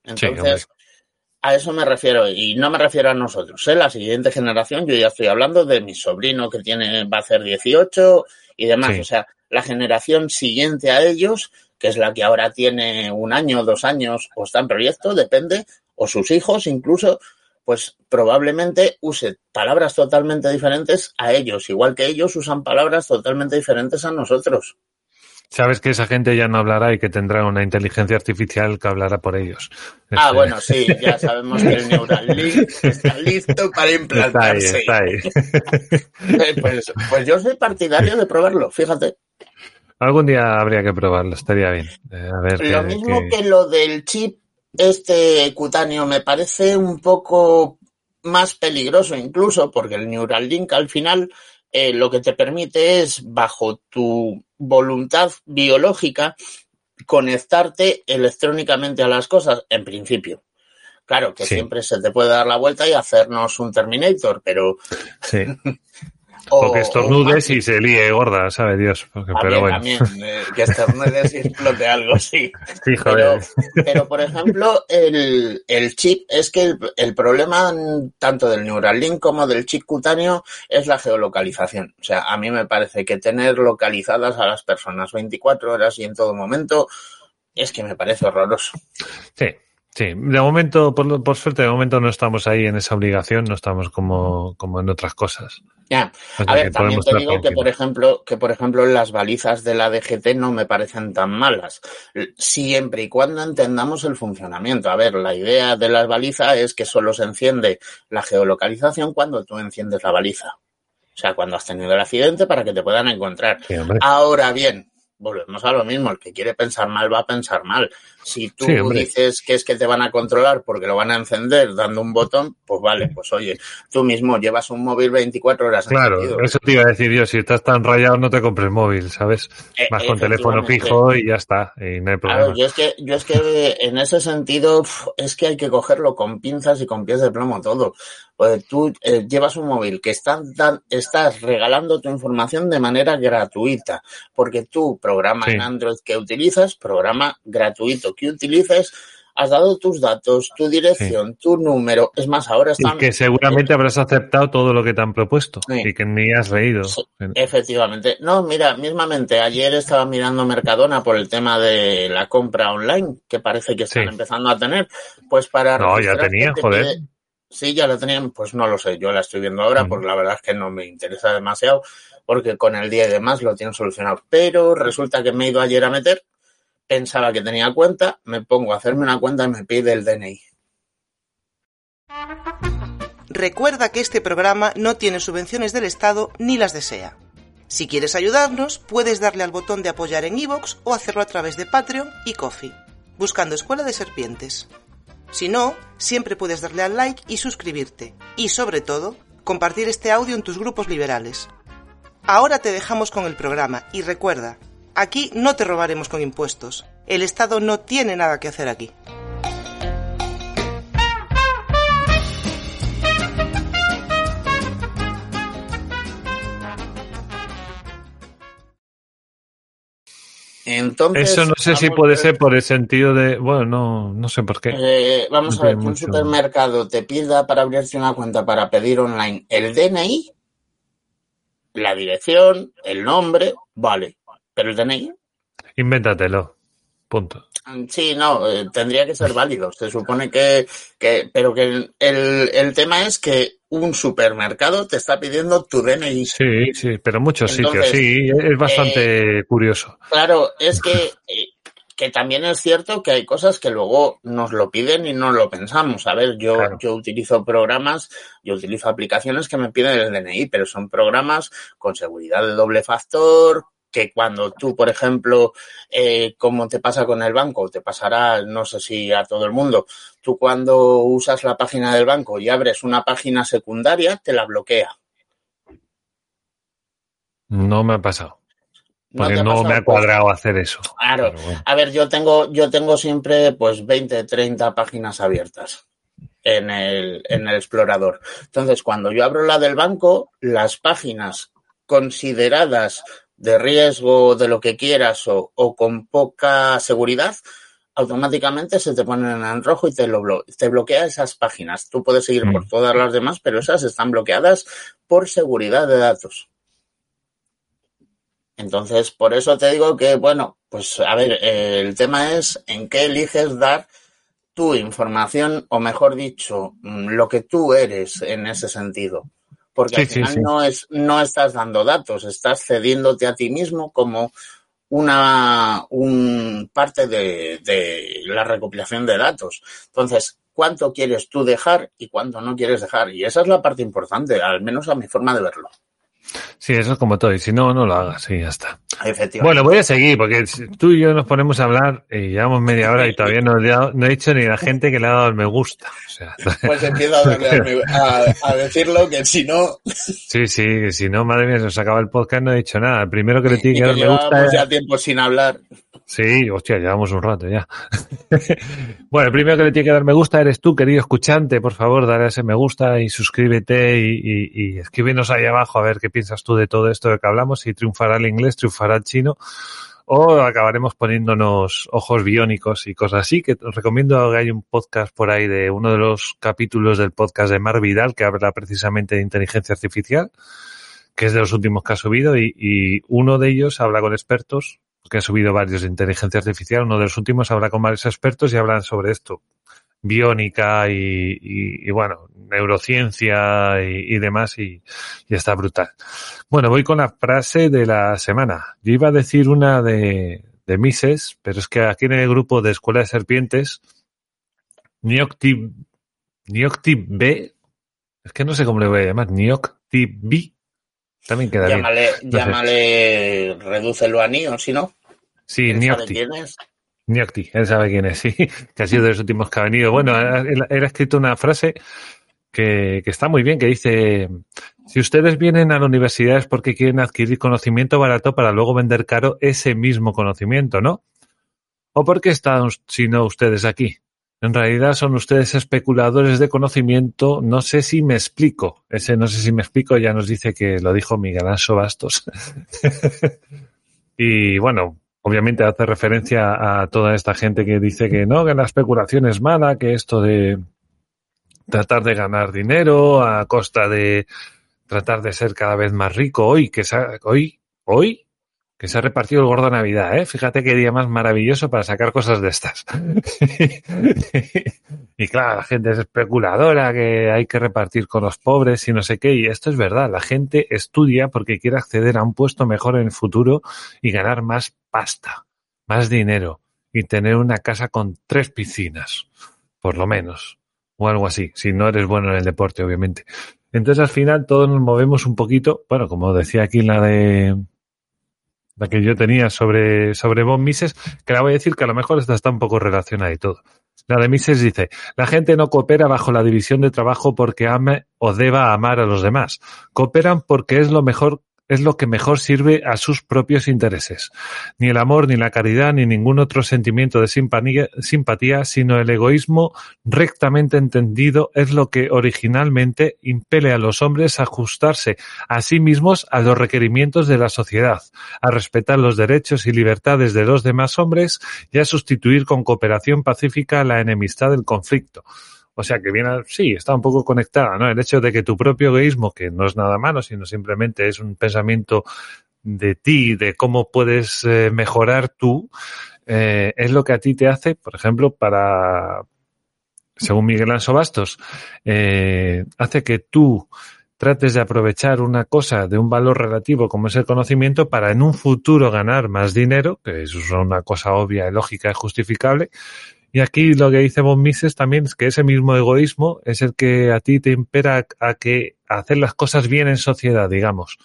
Entonces, a eso me refiero y no me refiero a nosotros. ¿eh? La siguiente generación, yo ya estoy hablando de mi sobrino que tiene, va a hacer 18 y demás. O sea, la generación siguiente a ellos que es la que ahora tiene un año, dos años o está en proyecto, depende, o sus hijos incluso, pues probablemente use palabras totalmente diferentes a ellos, igual que ellos usan palabras totalmente diferentes a nosotros. Sabes que esa gente ya no hablará y que tendrá una inteligencia artificial que hablará por ellos. Ah, este- bueno, sí, ya <laughs> sabemos que el Neuralink está listo para implantarse. Está ahí, está ahí. <laughs> Eh, pues, pues yo soy partidario de probarlo, fíjate. Algún día habría que probarlo, estaría bien. Eh, a ver lo mismo que lo del chip este cutáneo me parece un poco más peligroso incluso porque el Neuralink al final eh, lo que te permite es bajo tu voluntad biológica conectarte electrónicamente a las cosas en principio. Claro que siempre se te puede dar la vuelta y hacernos un Terminator, pero sí. <laughs> O, que estornudes y se líe gorda, sabe Dios. pero bueno. También, eh, que estornudes y <laughs> explote algo, sí. Pero, por ejemplo, el, el chip, es que el, problema tanto del Neuralink como del chip cutáneo es la geolocalización. O sea, a mí me parece que tener localizadas a las personas 24 horas y en todo momento es que me parece horroroso. Sí, Sí, de momento, por, por, suerte, de momento no estamos ahí en esa obligación, no estamos como, como en otras cosas. Ya, a ver, también te digo que por ejemplo, que por ejemplo las balizas de la DGT no me parecen tan malas, siempre y cuando entendamos el funcionamiento. A ver, la idea de las balizas es que solo se enciende la geolocalización cuando tú enciendes la baliza. O sea, cuando has tenido el accidente para que te puedan encontrar. Ahora bien, volvemos a lo mismo, el que quiere pensar mal va a pensar mal. Si tú dices que es que te van a controlar porque lo van a encender dando un botón, pues vale, pues oye, tú mismo llevas un móvil 24 horas. Claro, eso te iba a decir yo, si estás tan rayado no te compres móvil, ¿sabes? Eh, Vas con teléfono fijo y ya está, y no hay problema. Claro, yo es que, yo es que en ese sentido es que hay que cogerlo con pinzas y con pies de plomo todo. Pues tú eh, llevas un móvil que estás, estás regalando tu información de manera gratuita, porque tú programa en Android que utilizas, programa gratuito que utilices, has dado tus datos, tu dirección, tu número. Es más, ahora están... Y que seguramente habrás aceptado todo lo que te han propuesto y que ni has leído. Efectivamente. No, mira, mismamente, ayer estaba mirando Mercadona por el tema de la compra online, que parece que están empezando a tener. Pues para... No, ya tenían, joder. Sí, ya la tenían, pues no lo sé, yo la estoy viendo ahora, porque la verdad es que no me interesa demasiado, porque con el día y demás lo tienen solucionado. Pero resulta que me he ido ayer a meter pensaba que tenía cuenta, me pongo a hacerme una cuenta y me pide el DNI. Recuerda que este programa no tiene subvenciones del Estado ni las desea. Si quieres ayudarnos, puedes darle al botón de apoyar en iVoox o hacerlo a través de Patreon y Coffee, buscando Escuela de Serpientes. Si no, siempre puedes darle al like y suscribirte, y sobre todo, compartir este audio en tus grupos liberales. Ahora te dejamos con el programa y recuerda, Aquí no te robaremos con impuestos. El Estado no tiene nada que hacer aquí. Entonces, Eso no sé si puede ser por el sentido de, bueno, no, no sé por qué. Eh, vamos a ver, que un supermercado te pida para abrirse una cuenta para pedir online el DNI, la dirección, el nombre, vale. Pero el DNI. Invéntatelo. Punto. Sí, no, eh, tendría que ser válido. Se supone que, que pero que el, el, tema es que un supermercado te está pidiendo tu DNI. Sí, sí, pero muchos sitios, sí, es bastante eh, curioso. Claro, es que, eh, que también es cierto que hay cosas que luego nos lo piden y no lo pensamos. A ver, yo, claro. yo utilizo programas, yo utilizo aplicaciones que me piden el DNI, pero son programas con seguridad de doble factor, que cuando tú, por ejemplo, eh, como te pasa con el banco, te pasará, no sé si a todo el mundo, tú cuando usas la página del banco y abres una página secundaria, te la bloquea. No me ha pasado. Porque no, me ha cuadrado pues, hacer eso. Claro. Bueno. A ver, yo tengo, yo tengo siempre pues 20, 30 páginas abiertas en el, en el explorador. Entonces, cuando yo abro la del banco, las páginas consideradas de riesgo, de lo que quieras o, o, con poca seguridad, automáticamente se te ponen en rojo y te, lo blo te bloquea esas páginas. Tú puedes seguir mm. por todas las demás, pero esas están bloqueadas por seguridad de datos. Entonces, por eso te digo que, bueno, pues a ver, eh, el tema es en qué eliges dar tu información, o mejor dicho, mm, lo que tú eres en ese sentido porque sí, al final sí, sí. no es no estás dando datos, estás cediéndote a ti mismo como una un parte de, de, la recopilación de datos. Entonces, ¿cuánto quieres tú dejar y cuánto no quieres dejar? Y esa es la parte importante, al menos a mi forma de verlo. Sí, eso es como todo. Y si no, no lo hagas y ya está. Bueno, voy a seguir porque tú y yo nos ponemos a hablar y llevamos media hora y todavía no, no he dicho ni la gente que le ha dado el me gusta. O sea, pues empiezo a, <laughs> a, a, decirlo que si no. Sí, sí, si no, madre mía, se nos acaba el podcast, no he dicho nada. El primero que le tiene que dar me gusta. ya tiempo sin hablar. Sí, hostia, llevamos un rato ya. <laughs> bueno, el primero que le tiene que dar me gusta eres tú, querido escuchante. Por favor, dale ese me gusta y suscríbete y, y, y escríbenos ahí abajo a ver qué piensas tú de todo esto de que hablamos. Si triunfará el inglés, triunfará el chino o acabaremos poniéndonos ojos biónicos y cosas así, que os recomiendo que hay un podcast por ahí de uno de los capítulos del podcast de Mar Vidal que habla precisamente de inteligencia artificial, que es de los últimos que ha subido y uno de ellos habla con expertos que ha subido varios de inteligencia artificial. Uno de los últimos habla con varios expertos y hablan sobre esto. Biónica y, y, bueno, neurociencia y, demás y, está brutal. Bueno, voy con la frase de la semana. Yo iba a decir una de, de Mises, pero es que aquí en el grupo de Escuela de Serpientes, Niocti, Niocti B, es que no sé cómo le voy a llamar, Niocti B, también queda llámale, bien. Llámale, redúcelo a Nio, si no. Sí, Niocti. Niocti, él sabe quién es, <laughs> sí, que ha sido de los últimos que ha venido. Bueno, él, él ha escrito una frase que, que, está muy bien, que dice, si ustedes vienen a la universidad es porque quieren adquirir conocimiento barato para luego vender caro ese mismo conocimiento, ¿no? ¿O por qué están, si no, ustedes aquí? En realidad son ustedes especuladores de conocimiento. No sé si me explico. Ese no sé si me explico ya nos dice que lo dijo Miguel Anso Bastos. <laughs> y bueno, obviamente hace referencia a toda esta gente que dice que no, que la especulación es mala, que esto de tratar de ganar dinero a costa de tratar de ser cada vez más rico hoy, que hoy, hoy, que se ha repartido el gordo Navidad, ¿eh? Fíjate qué día más maravilloso para sacar cosas de estas. <laughs> y claro, la gente es especuladora, que hay que repartir con los pobres y no sé qué, y esto es verdad, la gente estudia porque quiere acceder a un puesto mejor en el futuro y ganar más pasta, más dinero y tener una casa con tres piscinas, por lo menos o algo así, si no eres bueno en el deporte, obviamente. Entonces al final todos nos movemos un poquito, bueno, como decía aquí la de la que yo tenía sobre, sobre Bob Mises, que la voy a decir que a lo mejor esta está un poco relacionada y todo. La de Mises dice, la gente no coopera bajo la división de trabajo porque ame o deba amar a los demás. Cooperan porque es lo mejor es lo que mejor sirve a sus propios intereses. Ni el amor, ni la caridad, ni ningún otro sentimiento de simpatía, sino el egoísmo rectamente entendido es lo que originalmente impele a los hombres a ajustarse a sí mismos a los requerimientos de la sociedad, a respetar los derechos y libertades de los demás hombres y a sustituir con cooperación pacífica la enemistad del conflicto. O sea que viene, sí, está un poco conectada, ¿no? El hecho de que tu propio egoísmo, que no es nada malo, sino simplemente es un pensamiento de ti, de cómo puedes eh, mejorar tú, eh, es lo que a ti te hace, por ejemplo, para, según Miguel Anso Bastos, eh, hace que tú trates de aprovechar una cosa de un valor relativo como es el conocimiento para en un futuro ganar más dinero, que eso es una cosa obvia, lógica y justificable, y aquí lo que dice Von Mises también es que ese mismo egoísmo es el que a ti te impera a que hacer las cosas bien en sociedad, digamos.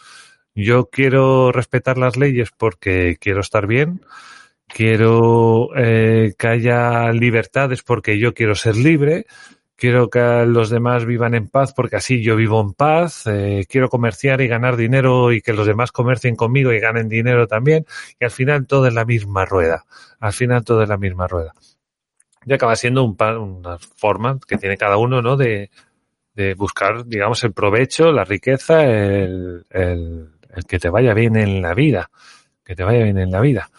Yo quiero respetar las leyes porque quiero estar bien, quiero eh, que haya libertades porque yo quiero ser libre, quiero que los demás vivan en paz porque así yo vivo en paz, eh, quiero comerciar y ganar dinero y que los demás comercien conmigo y ganen dinero también, y al final todo es la misma rueda, al final todo es la misma rueda y acaba siendo un, una forma que tiene cada uno, ¿no? De, de buscar, digamos, el provecho, la riqueza, el, el, el que te vaya bien en la vida, que te vaya bien en la vida.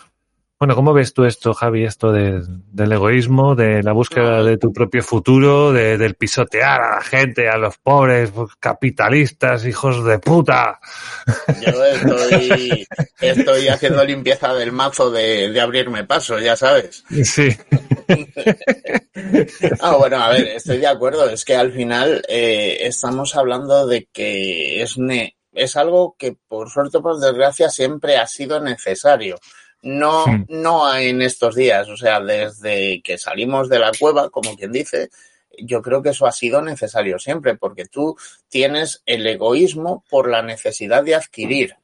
Bueno, ¿cómo ves tú esto, Javi, esto del, del egoísmo, de la búsqueda de tu propio futuro, de, del pisotear a la gente, a los pobres, capitalistas, hijos de puta? Yo estoy, <laughs> estoy haciendo limpieza del mazo de, de abrirme paso, ya sabes. Sí. <laughs> ah, bueno, a ver, estoy de acuerdo. Es que al final eh, estamos hablando de que es, ne es algo que por suerte o por desgracia siempre ha sido necesario no, no en estos días, o sea, desde que salimos de la cueva, como quien dice, yo creo que eso ha sido necesario siempre, porque tú tienes el egoísmo por la necesidad de adquirir.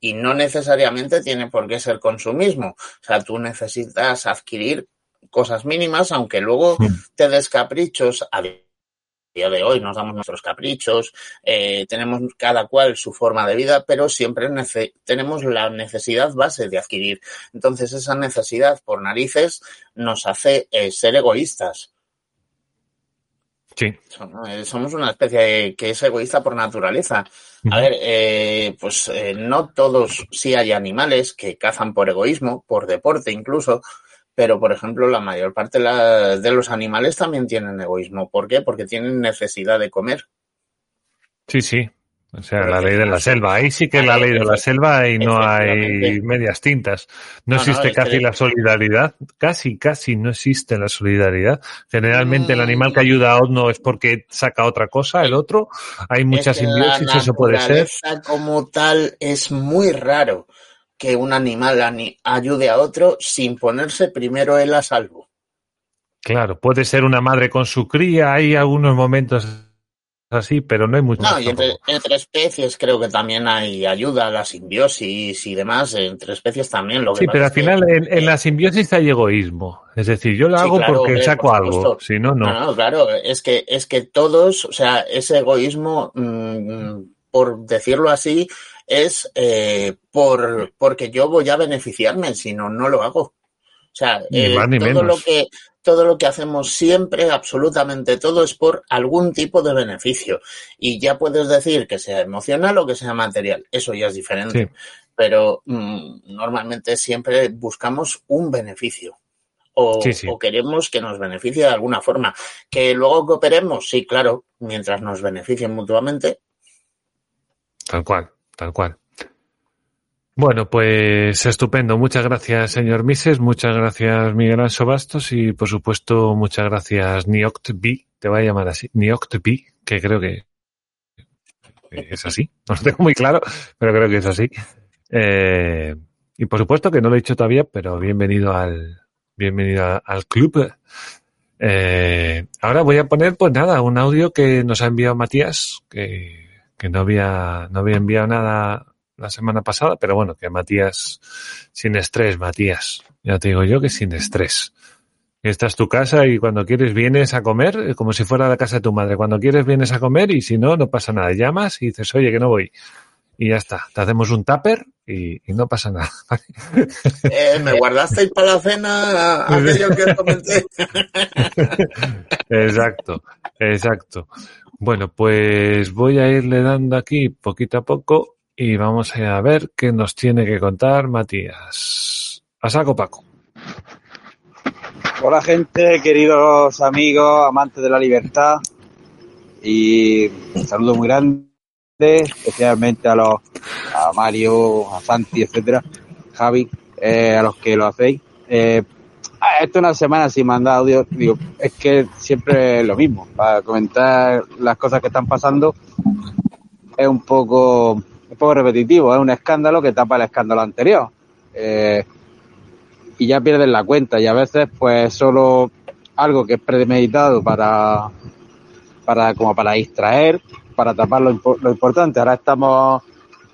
Y no necesariamente tiene por qué ser consumismo. O sea, tú necesitas adquirir cosas mínimas, aunque luego te des caprichos día de hoy nos damos nuestros caprichos, eh, tenemos cada cual su forma de vida, pero siempre tenemos la necesidad base de adquirir. Entonces esa necesidad por narices nos hace eh, ser egoístas. Sí. Eh, somos una especie que es egoísta por naturaleza. A ver, eh, pues eh, no todos, sí hay animales que cazan por egoísmo, por deporte incluso, pero, por ejemplo, la mayor parte de los animales también tienen egoísmo. ¿Por qué? Porque tienen necesidad de comer. Sí, sí. O sea, la ley de la selva. Ahí sí que es la ley de la selva y no hay medias tintas. No, existe casi la solidaridad. Casi, casi no existe la solidaridad. Generalmente el animal que ayuda a uno es porque saca otra cosa, el otro. Hay muchas simbiosis, eso puede ser. como tal es muy raro que un animal ayude a otro sin ponerse primero él a salvo. Claro, puede ser una madre con su cría, hay algunos momentos así, pero no hay mucho. No, y entre, especies creo que también hay ayuda la simbiosis y demás, entre especies también. Lo sí, pero al final en, la simbiosis hay egoísmo. Es decir, yo lo hago porque saco algo, si no, no. No, claro, es que, es que todos, o sea, ese egoísmo, mm, por decirlo así, es eh, por porque yo voy a beneficiarme, si no, no lo hago. O sea, eh, todo lo que todo lo que hacemos siempre, absolutamente todo, es por algún tipo de beneficio. Y ya puedes decir que sea emocional o que sea material. Eso ya es diferente. pero mm, normalmente siempre buscamos un beneficio. O, Sí, sí. o queremos que nos beneficie de alguna forma. Que luego cooperemos, sí, claro, mientras nos beneficien mutuamente. Tal cual, tal cual. Bueno, pues estupendo. Muchas gracias, señor Mises. Muchas gracias, Miguel Anso Bastos. Y, por supuesto, muchas gracias, Nioctb. Te voy a llamar así. Nioctb, que creo que es así. <laughs> No lo tengo muy claro, pero creo que es así. Eh, y, por supuesto, que no lo he dicho todavía, pero bienvenido al, bienvenido al club. Eh, ahora voy a poner, pues nada, un audio que nos ha enviado Matías, que, que no había, no había enviado nada la semana pasada, pero bueno, que Matías, sin estrés, Matías. Ya te digo yo que sin estrés. Esta es tu casa y cuando quieres vienes a comer, eh, como si fuera la casa de tu madre. Cuando quieres vienes a comer y si no, no pasa nada. Llamas y dices, oye, que no voy. Y ya está. Te hacemos un tupper y, y no pasa nada. <laughs> Eh, ¿Me guardasteis para la cena aquello que comenté? <laughs> Exacto, exacto. Bueno, pues voy a irle dando aquí poquito a poco y vamos a ver qué nos tiene que contar Matías. A saco Paco. Hola gente, queridos amigos, amantes de la libertad y un saludo muy grande, especialmente a los a Mario, a Santi, etcétera, Javi, eh, a los que lo hacéis. Eh, ah, esto es una semana sin mandar audio, digo, es que siempre lo mismo, para comentar las cosas que están pasando es un poco, un poco repetitivo, es un escándalo que tapa el escándalo anterior. Eh, y ya pierden la cuenta y a veces pues solo algo que es premeditado para para como para distraer para tapar lo, lo importante ahora estamos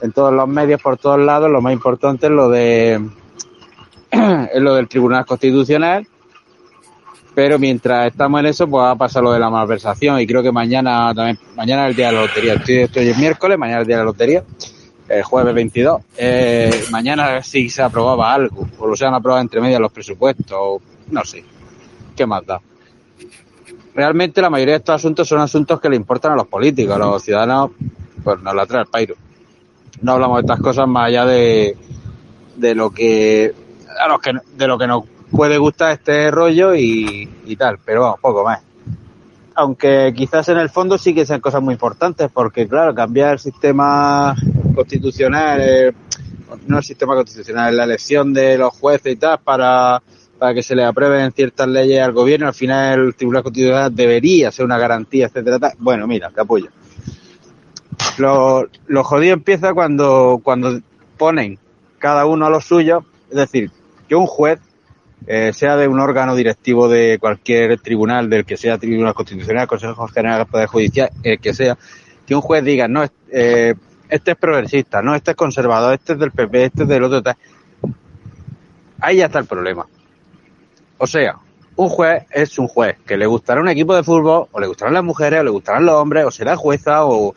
en todos los medios por todos lados lo más importante es lo de <clears throat> es lo del Tribunal Constitucional pero mientras estamos en eso pues va a pasar lo de la malversación y creo que mañana también mañana es el día de la lotería estoy, estoy el miércoles mañana es el día de la lotería el jueves 22. Eh, mañana sí se aprobaba algo, o lo se han aprobado entre medias los presupuestos, o no sé. ¿Qué más da? Realmente la mayoría de estos asuntos son asuntos que le importan a los políticos, a los ciudadanos, pues nos la trae el pairo. No hablamos de estas cosas más allá de, de lo que, a los que, de lo que nos puede gustar este rollo y, y tal, pero vamos, poco más aunque quizás en el fondo sí que sean cosas muy importantes, porque claro, cambiar el sistema constitucional, eh, no el sistema constitucional, la elección de los jueces y tal, para, para que se le aprueben ciertas leyes al gobierno, al final el Tribunal Constitucional debería ser una garantía, etcétera. Bueno, mira, capullo. Lo, lo jodido empieza cuando, cuando ponen cada uno a lo suyo, es decir, que un juez eh, sea de un órgano directivo de cualquier tribunal, del que sea Tribunal Constitucional, Consejo General del Poder Judicial, el que sea, que un juez diga, no, eh, este es progresista, no, este es conservador, este es del PP, este es del otro, tal. Ahí ya está el problema. O sea, un juez es un juez, que le gustará un equipo de fútbol, o le gustarán las mujeres, o le gustarán los hombres, o será jueza, o,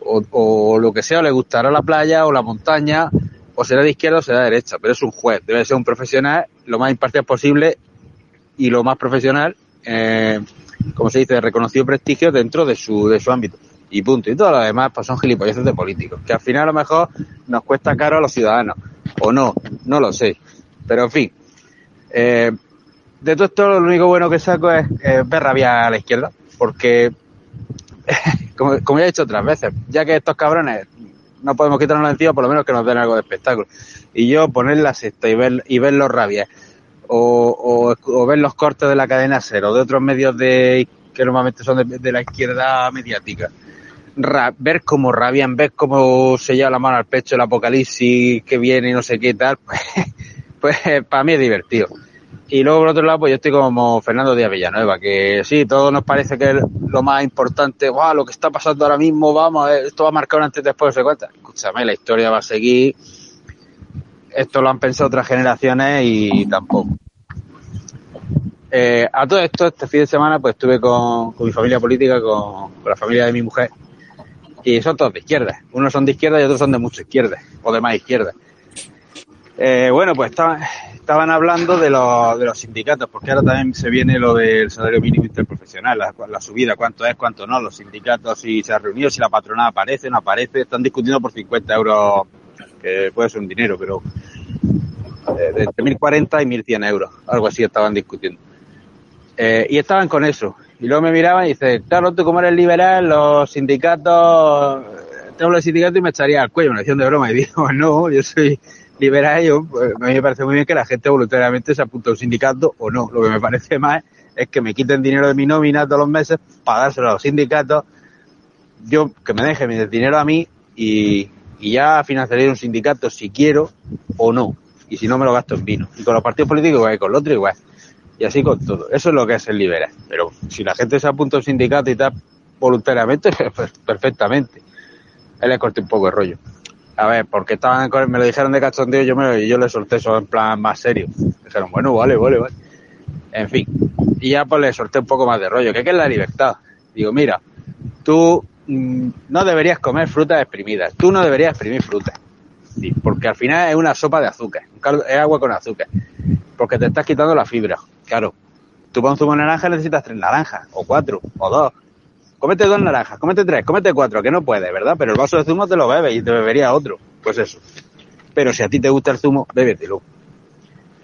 o, o lo que sea, o le gustará la playa, o la montaña, o será de izquierda o será de derecha, pero es un juez, debe ser un profesional lo más imparcial posible y lo más profesional, eh, como se dice, de reconocido prestigio dentro de su, de su ámbito. Y punto. Y todo lo demás pues son gilipolleces de políticos, que al final a lo mejor nos cuesta caro a los ciudadanos. O no, no lo sé. Pero en fin. Eh, de todo esto lo único bueno que saco es ver rabiar a la izquierda, porque, <laughs> como ya he dicho otras veces, ya que estos cabrones no podemos quitarnos encima, por lo menos que nos den algo de espectáculo. Y yo poner la sexta y ver, y ver los rabias, o, o, ver los cortes de la cadena cero, de otros medios de que normalmente son de, la izquierda mediática. Ver cómo rabian, ver cómo se lleva la mano al pecho el apocalipsis que viene y no sé qué tal, <laughs> pues, pues para mí es divertido. Y luego por otro lado, pues yo estoy como Fernando Díaz Villanueva, que sí, todo nos parece que es lo más importante, wow, lo que está pasando ahora mismo, vamos, esto va a marcar un antes y después, sé cuántas. Escúchame, la historia va a seguir, esto lo han pensado otras generaciones y tampoco. Eh, a todo esto, este fin de semana, pues estuve con, con mi familia política, con, la familia de mi mujer, y son todos de izquierda. Unos son de izquierda y otros son de mucha izquierda, o de más izquierda. Eh, bueno, pues estaban, estaban hablando de los, de los sindicatos, porque ahora también se viene lo del salario mínimo interprofesional, la, la subida, cuánto es, cuánto no, los sindicatos, si se han reunido, si la patronal aparece, no aparece, están discutiendo por 50 euros que puede ser un dinero, pero eh, entre 1.040 y 1.100 euros, algo así estaban discutiendo. Eh, y estaban con eso. Y luego me miraban y dice, claro, tú como eres liberal, los sindicatos, tengo los sindicatos y me echaría al cuello, me lo de broma. Y digo, <laughs> no, yo soy liberal, yo, pues, a mí me parece muy bien que la gente voluntariamente se apunte a un sindicato o no. Lo que me parece más es que me quiten dinero de mi nómina todos los meses para dárselo a los sindicatos, yo que me deje mi dinero a mí y, ya financiaré un sindicato si quiero o no. Y si no, me lo gasto en vino. Y con los partidos políticos igual, y con los otros igual. Y así con todo. Eso es lo que es el liberal. Pero si la gente se apunta a un sindicato y tal voluntariamente, <laughs> pues perfectamente. Él le corté un poco el rollo. A ver, porque estaban me lo dijeron de cachondeo yo me yo le solté eso en plan más serio. Dijeron, bueno, vale, vale, vale. En fin. Y ya pues le solté un poco más de rollo. ¿Qué es la libertad? Digo, mira, tú mm, no deberías comer frutas exprimidas. Tú no deberías exprimir fruta. Sí, porque al final es una sopa de azúcar. Es agua con azúcar. Porque te estás quitando la fibra. Claro. Tú para un zumo de naranja necesitas tres naranjas, o cuatro, o dos. Cómete dos naranjas, cómete tres, cómete cuatro, que no puedes, ¿verdad? Pero el vaso de zumo te lo bebes y te bebería otro. Pues eso. Pero si a ti te gusta el zumo, bébetelo.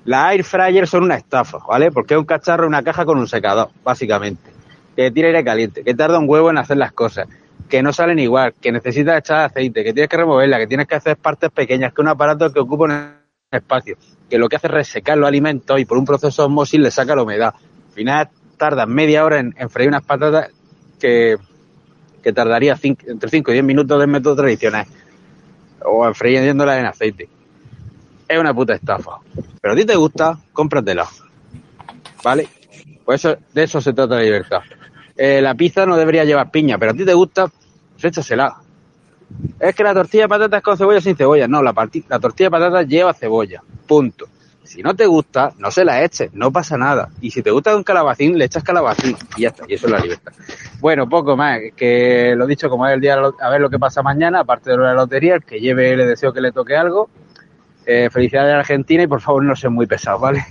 Las air fryers son una estafa, ¿vale? Porque es un cacharro, una caja con un secador, básicamente. Que tira aire caliente, que tarda un huevo en hacer las cosas, que no salen igual, que necesitas echar aceite, que tienes que removerla, que tienes que hacer partes pequeñas, que un aparato que ocupa un espacio, que lo que hace es resecar los alimentos y por un proceso osmosis le saca la humedad. Al final tarda media hora en, freír unas patatas que, que tardaría entre 5 y 10 minutos del método tradicional. O en freírlas en aceite es una puta estafa. Pero a ti te gusta, cómpratela. ¿Vale? Pues eso, de eso se trata la libertad. Eh, la pizza no debería llevar piña, pero a ti te gusta, pues échasela. Es que la tortilla de patatas con cebolla sin cebolla. No, la, la tortilla de patatas lleva cebolla. Punto. Si no te gusta, no se la eches, no pasa nada. Y si te gusta un calabacín, le echas calabacín y ya está. Y eso es la libertad. Bueno, poco más. Que lo dicho, como es el día a ver lo que pasa mañana, aparte de la lotería, el que lleve le deseo que le toque algo. Eh, felicidades a Argentina y por favor no sean muy pesados, ¿vale?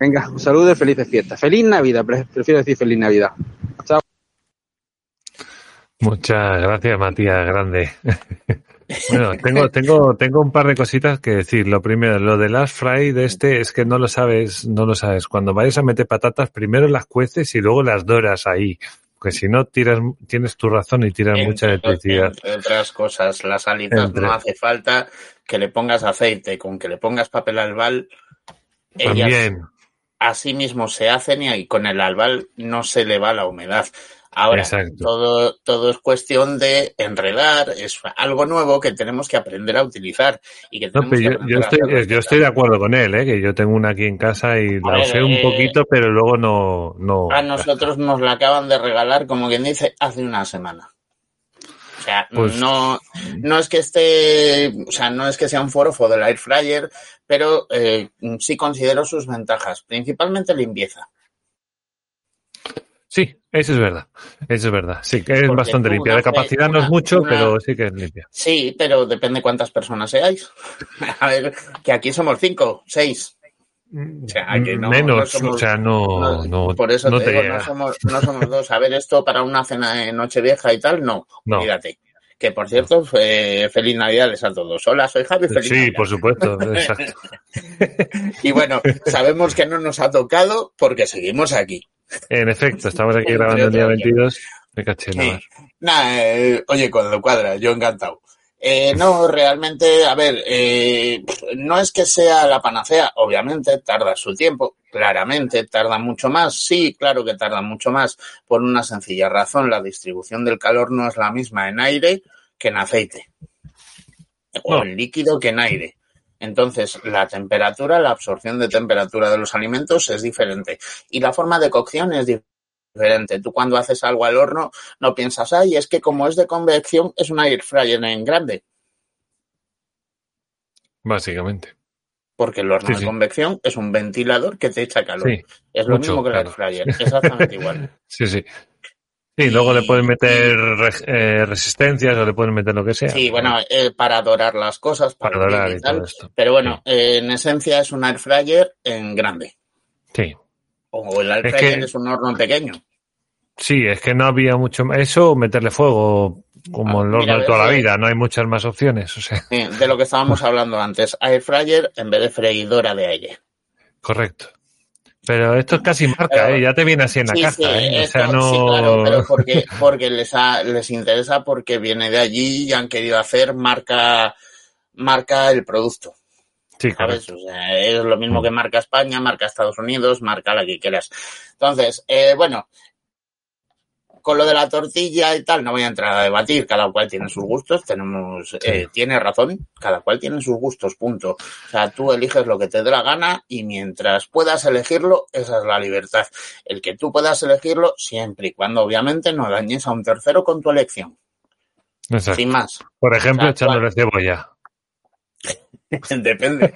Venga, un saludo y felices fiestas. Feliz Navidad, prefiero decir feliz Navidad. Chao. Muchas gracias, Matías, grande. Bueno, tengo, tengo, tengo un par de cositas que decir. Lo primero, lo del last fry de este es que no lo sabes, no lo sabes. Cuando vayas a meter patatas, primero las cueces y luego las doras ahí. Porque si no, tiras, tienes tu razón y tiras mucha electricidad. Entre otras cosas, las alitas no hace falta que le pongas aceite, con que le pongas papel albal, ellas así mismo se hacen y con el albal no se le va la humedad. Ahora, todo, todo es cuestión de enredar, es algo nuevo que tenemos que aprender a utilizar. Y que yo, estoy, yo estoy de acuerdo con él, ¿eh? que yo tengo una aquí en casa y la usé un eh, poquito, pero luego no, no. A nosotros nos la acaban de regalar, como quien dice, hace una semana. O sea, pues no, no es que esté, o sea, no es que sea un forofo del air fryer, pero eh, sí considero sus ventajas, principalmente limpieza. Sí, eso es verdad, eso es verdad. Sí, que es bastante limpia. De capacidad no es mucho, pero sí que es limpia. Sí, pero depende cuántas personas seáis. <laughs> A ver, que aquí somos cinco, seis. O sea, no, Menos, o sea, no, no, Por eso te, digo, no somos, no somos dos. A ver, esto para una cena de Nochevieja y tal, no. <laughs> no. Mírate. Que por cierto, feliz Navidades a todos. Hola, soy Javi. Feliz sí, por supuesto, exacto. <laughs> y bueno, sabemos que no nos ha tocado porque seguimos aquí. En efecto, estamos aquí <laughs> grabando el día 22. Me caché nada. Nada, eh, oye, cuando cuadra, yo encantado. Eh, no, realmente, a ver, eh, no es que sea la panacea, obviamente tarda su tiempo, claramente tarda mucho más, sí, claro que tarda mucho más, por una sencilla razón, la distribución del calor no es la misma en aire que en aceite, o en líquido que en aire. Entonces, la temperatura, la absorción de temperatura de los alimentos es diferente y la forma de cocción es diferente. Tú cuando haces algo al horno no piensas, ay, es que como es de convección es un air fryer en grande. Básicamente. Porque el horno de convección es un ventilador que te echa calor. es lo mismo que el air fryer, exactamente igual. <laughs> Sí, sí. Sí, luego le pueden meter eh, resistencias o le pueden meter lo que sea. Sí, bueno, eh, para dorar las cosas, para, dorar y, tal. Pero bueno, eh, en esencia es un air fryer en grande. Sí. O el air es, es un horno pequeño. Sí, es que no había mucho Eso, meterle fuego. como Ah, el horno mira, de toda la vida, no hay muchas más opciones, o sea, De lo que estábamos <laughs> hablando antes, air fryer en vez de freidora de aire. correcto. Pero esto es casi marca, Pero- ¿eh? ya te viene así en la Sí, caja, sí, ¿eh? O sea, no... sí, claro, pero porque, porque les, ha- les interesa porque viene de allí y han querido hacer marca, marca el producto. Sí, ¿sabes? correcto. O sea, es lo mismo que marca España, marca Estados Unidos, marca la que quieras. Entonces, eh, bueno, con lo de la tortilla y tal, no voy a entrar a debatir, cada cual tiene sus gustos, tenemos, eh, tiene razón, cada cual tiene sus gustos, punto. O sea, tú eliges lo que te dé la gana y mientras puedas elegirlo, esa es la libertad. El que tú puedas elegirlo siempre y cuando obviamente no dañes a un tercero con tu elección, Exacto. sin más. Por ejemplo, O sea, echándole cebolla. <laughs> Depende.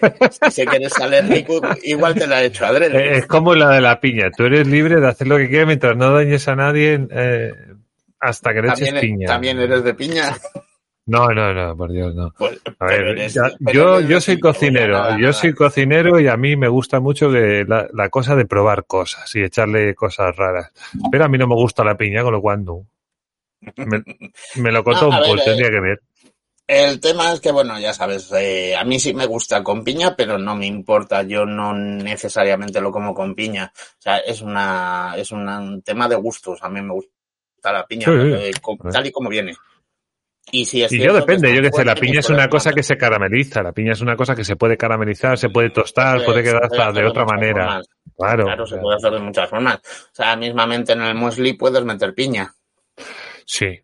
Si quieres alérgico, igual te la he hecho Eh, adrede. Es como la de la piña. Tú eres libre de hacer lo que quieras mientras no dañes a nadie eh, hasta que le eches También, piña. también eres de piña. No, no, no, por Dios, no. Pues, A ver, eres- ya- pero yo, yo soy cocinero, nada, yo soy cocinero y a mí me gusta mucho la, la cosa de probar cosas y echarle cosas raras. Pero a mí no me gusta la piña, con lo cual no. Me, me lo contó <laughs> No, un poco, eh, tendría que ver. El tema es que, bueno, ya sabes, eh, a mí sí me gusta con piña, pero no me importa, yo no necesariamente lo como con piña. O sea, es una, es una- un tema de gustos, a mí me gusta la piña, Sí, sí. eh, co- tal y como viene. Y si es Y yo depende, yo que sé, la fuerte, piña pues es una cosa que se carameliza, la piña es una cosa que se puede caramelizar, se puede tostar, puede quedar hasta de otra manera. formas. Claro. Claro, se puede hacer de muchas formas. O sea, mismamente en el muesli puedes meter piña. Sí,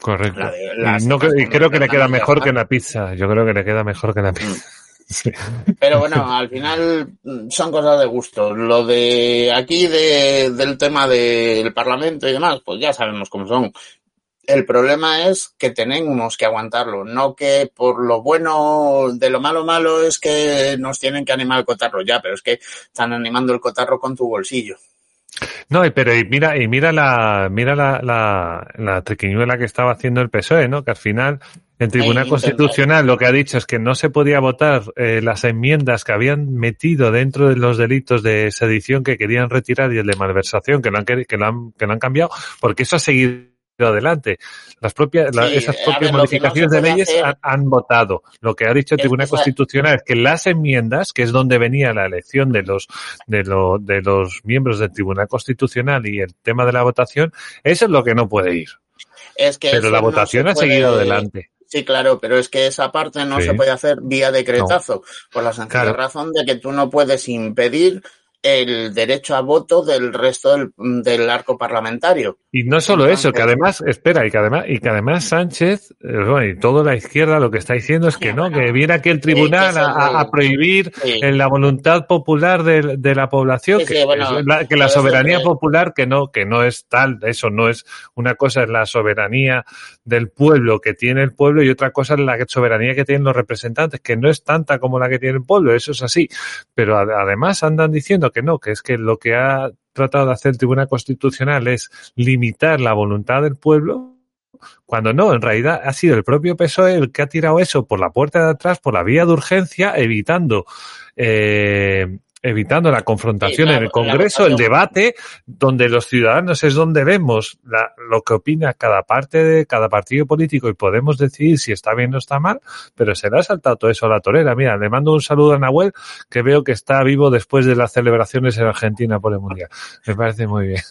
correcto. La de- Y las- no, creo que le queda mejor que la pizza. Yo creo que le queda mejor que la pizza. <laughs> Sí. Pero bueno, al final mm, son cosas de gusto. Lo de aquí de, del tema del Parlamento y demás, pues ya sabemos cómo son. El problema es que tenemos que aguantarlo, no que por lo bueno, de lo malo malo es que nos tienen que animar el cotarro ya, pero es que están animando el cotarro con tu bolsillo. No, pero y mira, y mira la, mira la, la, la triquiñuela que estaba haciendo el PSOE, ¿no? Que al final, el Tribunal Constitucional lo que ha dicho es que no se podía votar eh, las enmiendas que habían metido dentro de los delitos de sedición que querían retirar y el de malversación que lo han, que lo han, que lo han cambiado, porque eso ha seguido adelante. Las propias, la- Sí, esas propias ver, no modificaciones de leyes han, han votado. Lo que ha dicho el Tribunal Constitucional es que las enmiendas, que es donde venía la elección de los de, lo- de los miembros del Tribunal Constitucional y el tema de la votación, eso es lo que no puede ir. Es que Pero la no votación se ha seguido adelante. Sí, claro, pero es que esa parte no Sí. se puede hacer vía decretazo, por la sencilla Claro. razón de que tú no puedes impedir el derecho a voto del resto del, del arco parlamentario. Y no solo eso, que además, espera, y que además, y que además Sánchez, eh, bueno, y toda la izquierda lo que está diciendo es que no, que viene aquí el tribunal a, prohibir Sí. en la voluntad popular de, de la población, Sí, que, bueno, la, que la soberanía popular, que no, que no es tal, eso no es una cosa es la soberanía del pueblo que tiene el pueblo y otra cosa es la soberanía que tienen los representantes, que no es tanta como la que tiene el pueblo, eso es así. Pero ad- además andan diciendo que no, que es que lo que ha tratado de hacer el Tribunal Constitucional es limitar la voluntad del pueblo, cuando no, en realidad ha sido el propio PSOE el que ha tirado eso por la puerta de atrás, por la vía de urgencia, evitando eh, evitando la confrontación Sí, en el Congreso, el debate, donde los ciudadanos es donde vemos la- lo que opina cada parte de cada partido político y podemos decidir si está bien o está mal, pero se le ha saltado todo eso a la torera. Mira, le mando un saludo a Nahuel, que veo que está vivo después de las celebraciones en Argentina por el Mundial. Me parece muy bien.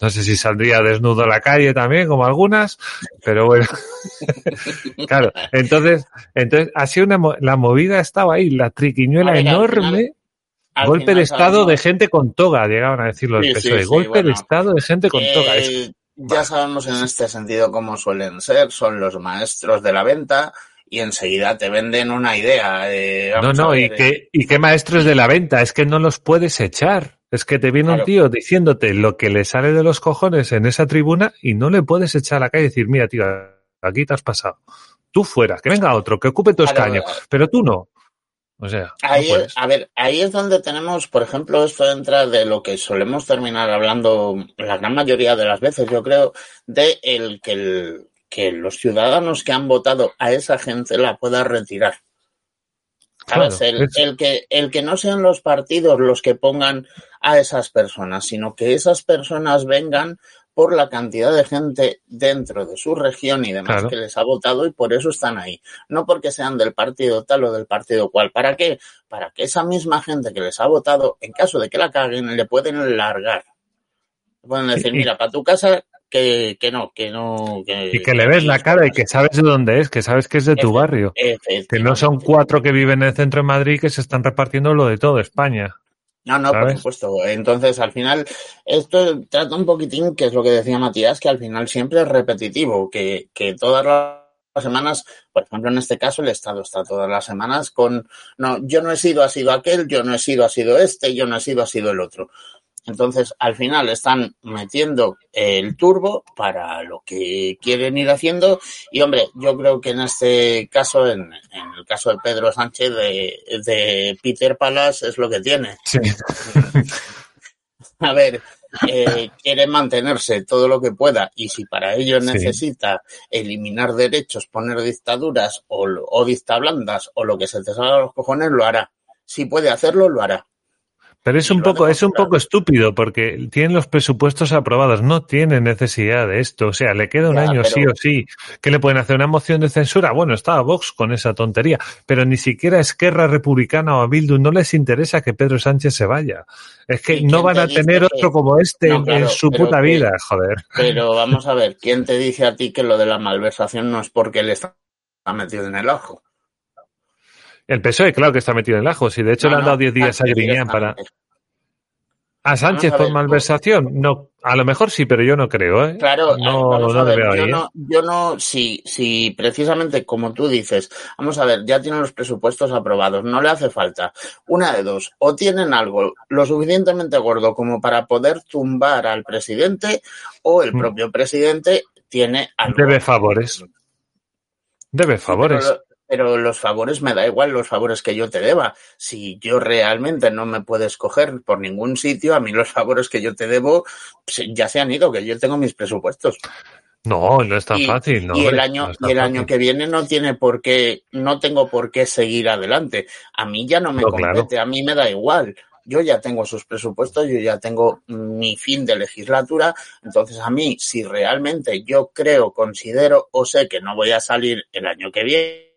No sé si saldría desnudo a la calle también, como algunas, pero bueno. <laughs> claro, entonces, entonces, ha sido una, la movida estaba ahí, la triquiñuela ver, enorme. Golpe final de estado de gente con toga, llegaban a decirlo el Sí, PSOE. sí, Golpe de estado de gente con toga. Es- Eh, ya sabemos en este sentido cómo suelen ser, son los maestros de la venta y enseguida te venden una idea. eh, no, no, y eh, qué, y qué maestros de la venta, es que no los puedes echar. Es que te viene un tío diciéndote lo que le sale de los cojones en esa tribuna y no le puedes echar a la calle y decir, mira, tío, aquí te has pasado. Tú fuera, que venga otro, que ocupe tu escaño, pero tú no. O sea, Ahí, es- a ver, ahí es donde tenemos, por ejemplo, esto entra de lo que solemos terminar hablando la gran mayoría de las veces, yo creo, de el que, el, que los ciudadanos que han votado a esa gente la pueda retirar. ¿Sabes? Claro, el, es- el que, el que no sean los partidos los que pongan a esas personas, sino que esas personas vengan por la cantidad de gente dentro de su región y demás Claro. que les ha votado y por eso están ahí. No porque sean del partido tal o del partido cual. ¿Para qué? Para que esa misma gente que les ha votado, en caso de que la caguen, le pueden largar. Le pueden decir, mira, para tu casa, que, que no, que no. Que, Y que le ves la cara y que sabes de dónde es, que sabes que es de tu barrio. Que no son cuatro que viven en el centro de Madrid que se están repartiendo lo de todo España. No, no, por supuesto. Entonces, al final, esto trata un poquitín, que es lo que decía Matías, que al final siempre es repetitivo, que, que todas las semanas, por ejemplo, en este caso, el Estado está todas las semanas con, no, yo no he sido, ha sido aquel, yo no he sido, ha sido este, yo no he sido, ha sido el otro. Entonces, al final están metiendo el turbo para lo que quieren ir haciendo. Y hombre, yo creo que en este caso, en, en el caso de Pedro Sánchez, de, de Peter Palas, es lo que tiene. Sí. A ver, eh, quiere mantenerse todo lo que pueda y si para ello Sí. necesita eliminar derechos, poner dictaduras o, o dictablandas o lo que se te salga a los cojones, lo hará. Si puede hacerlo, lo hará. Pero es un poco, es un poco estúpido porque tienen los presupuestos aprobados, no tiene necesidad de esto. O sea, le queda un Ya, año pero- sí o sí. ¿Qué le pueden hacer? ¿Una moción de censura? Bueno, estaba Vox con esa tontería, pero ni siquiera a Esquerra Republicana o a Bildu no les interesa que Pedro Sánchez se vaya. Es que ¿Y no van te a tener que- otro como este No, en- claro, en su puta que- vida, joder. Pero vamos a ver, <laughs> ¿quién te dice a ti que lo de la malversación no es porque él está metido en el ojo? El PSOE, claro que está metido en el ajo. Si de hecho No, le han no, dado 10 días a Griñán para. ¿A Sánchez por ver, malversación? No, a lo mejor sí, pero yo no creo, ¿eh? Claro, no, vamos no ver, veo yo ahí. ¿eh? no, yo no, si, si precisamente como tú dices, vamos a ver, ya tienen los presupuestos aprobados, no le hace falta. Una de dos, o tienen algo lo suficientemente gordo como para poder tumbar al presidente, o el Mm. propio presidente tiene algo. Debe favores. Debe favores. Pero, pero los favores me da igual los favores que yo te deba. Si yo realmente no me puedes coger por ningún sitio, a mí los favores que yo te debo pues, ya se han ido, que yo tengo mis presupuestos. No, no es tan y, fácil. No, y el año no y el año fácil. que viene no tiene por qué no tengo por qué seguir adelante a mí ya no me No, claro. compete a mí me da igual yo ya tengo sus presupuestos yo ya tengo mi fin de legislatura entonces a mí si realmente yo creo considero o sé que no voy a salir el año que viene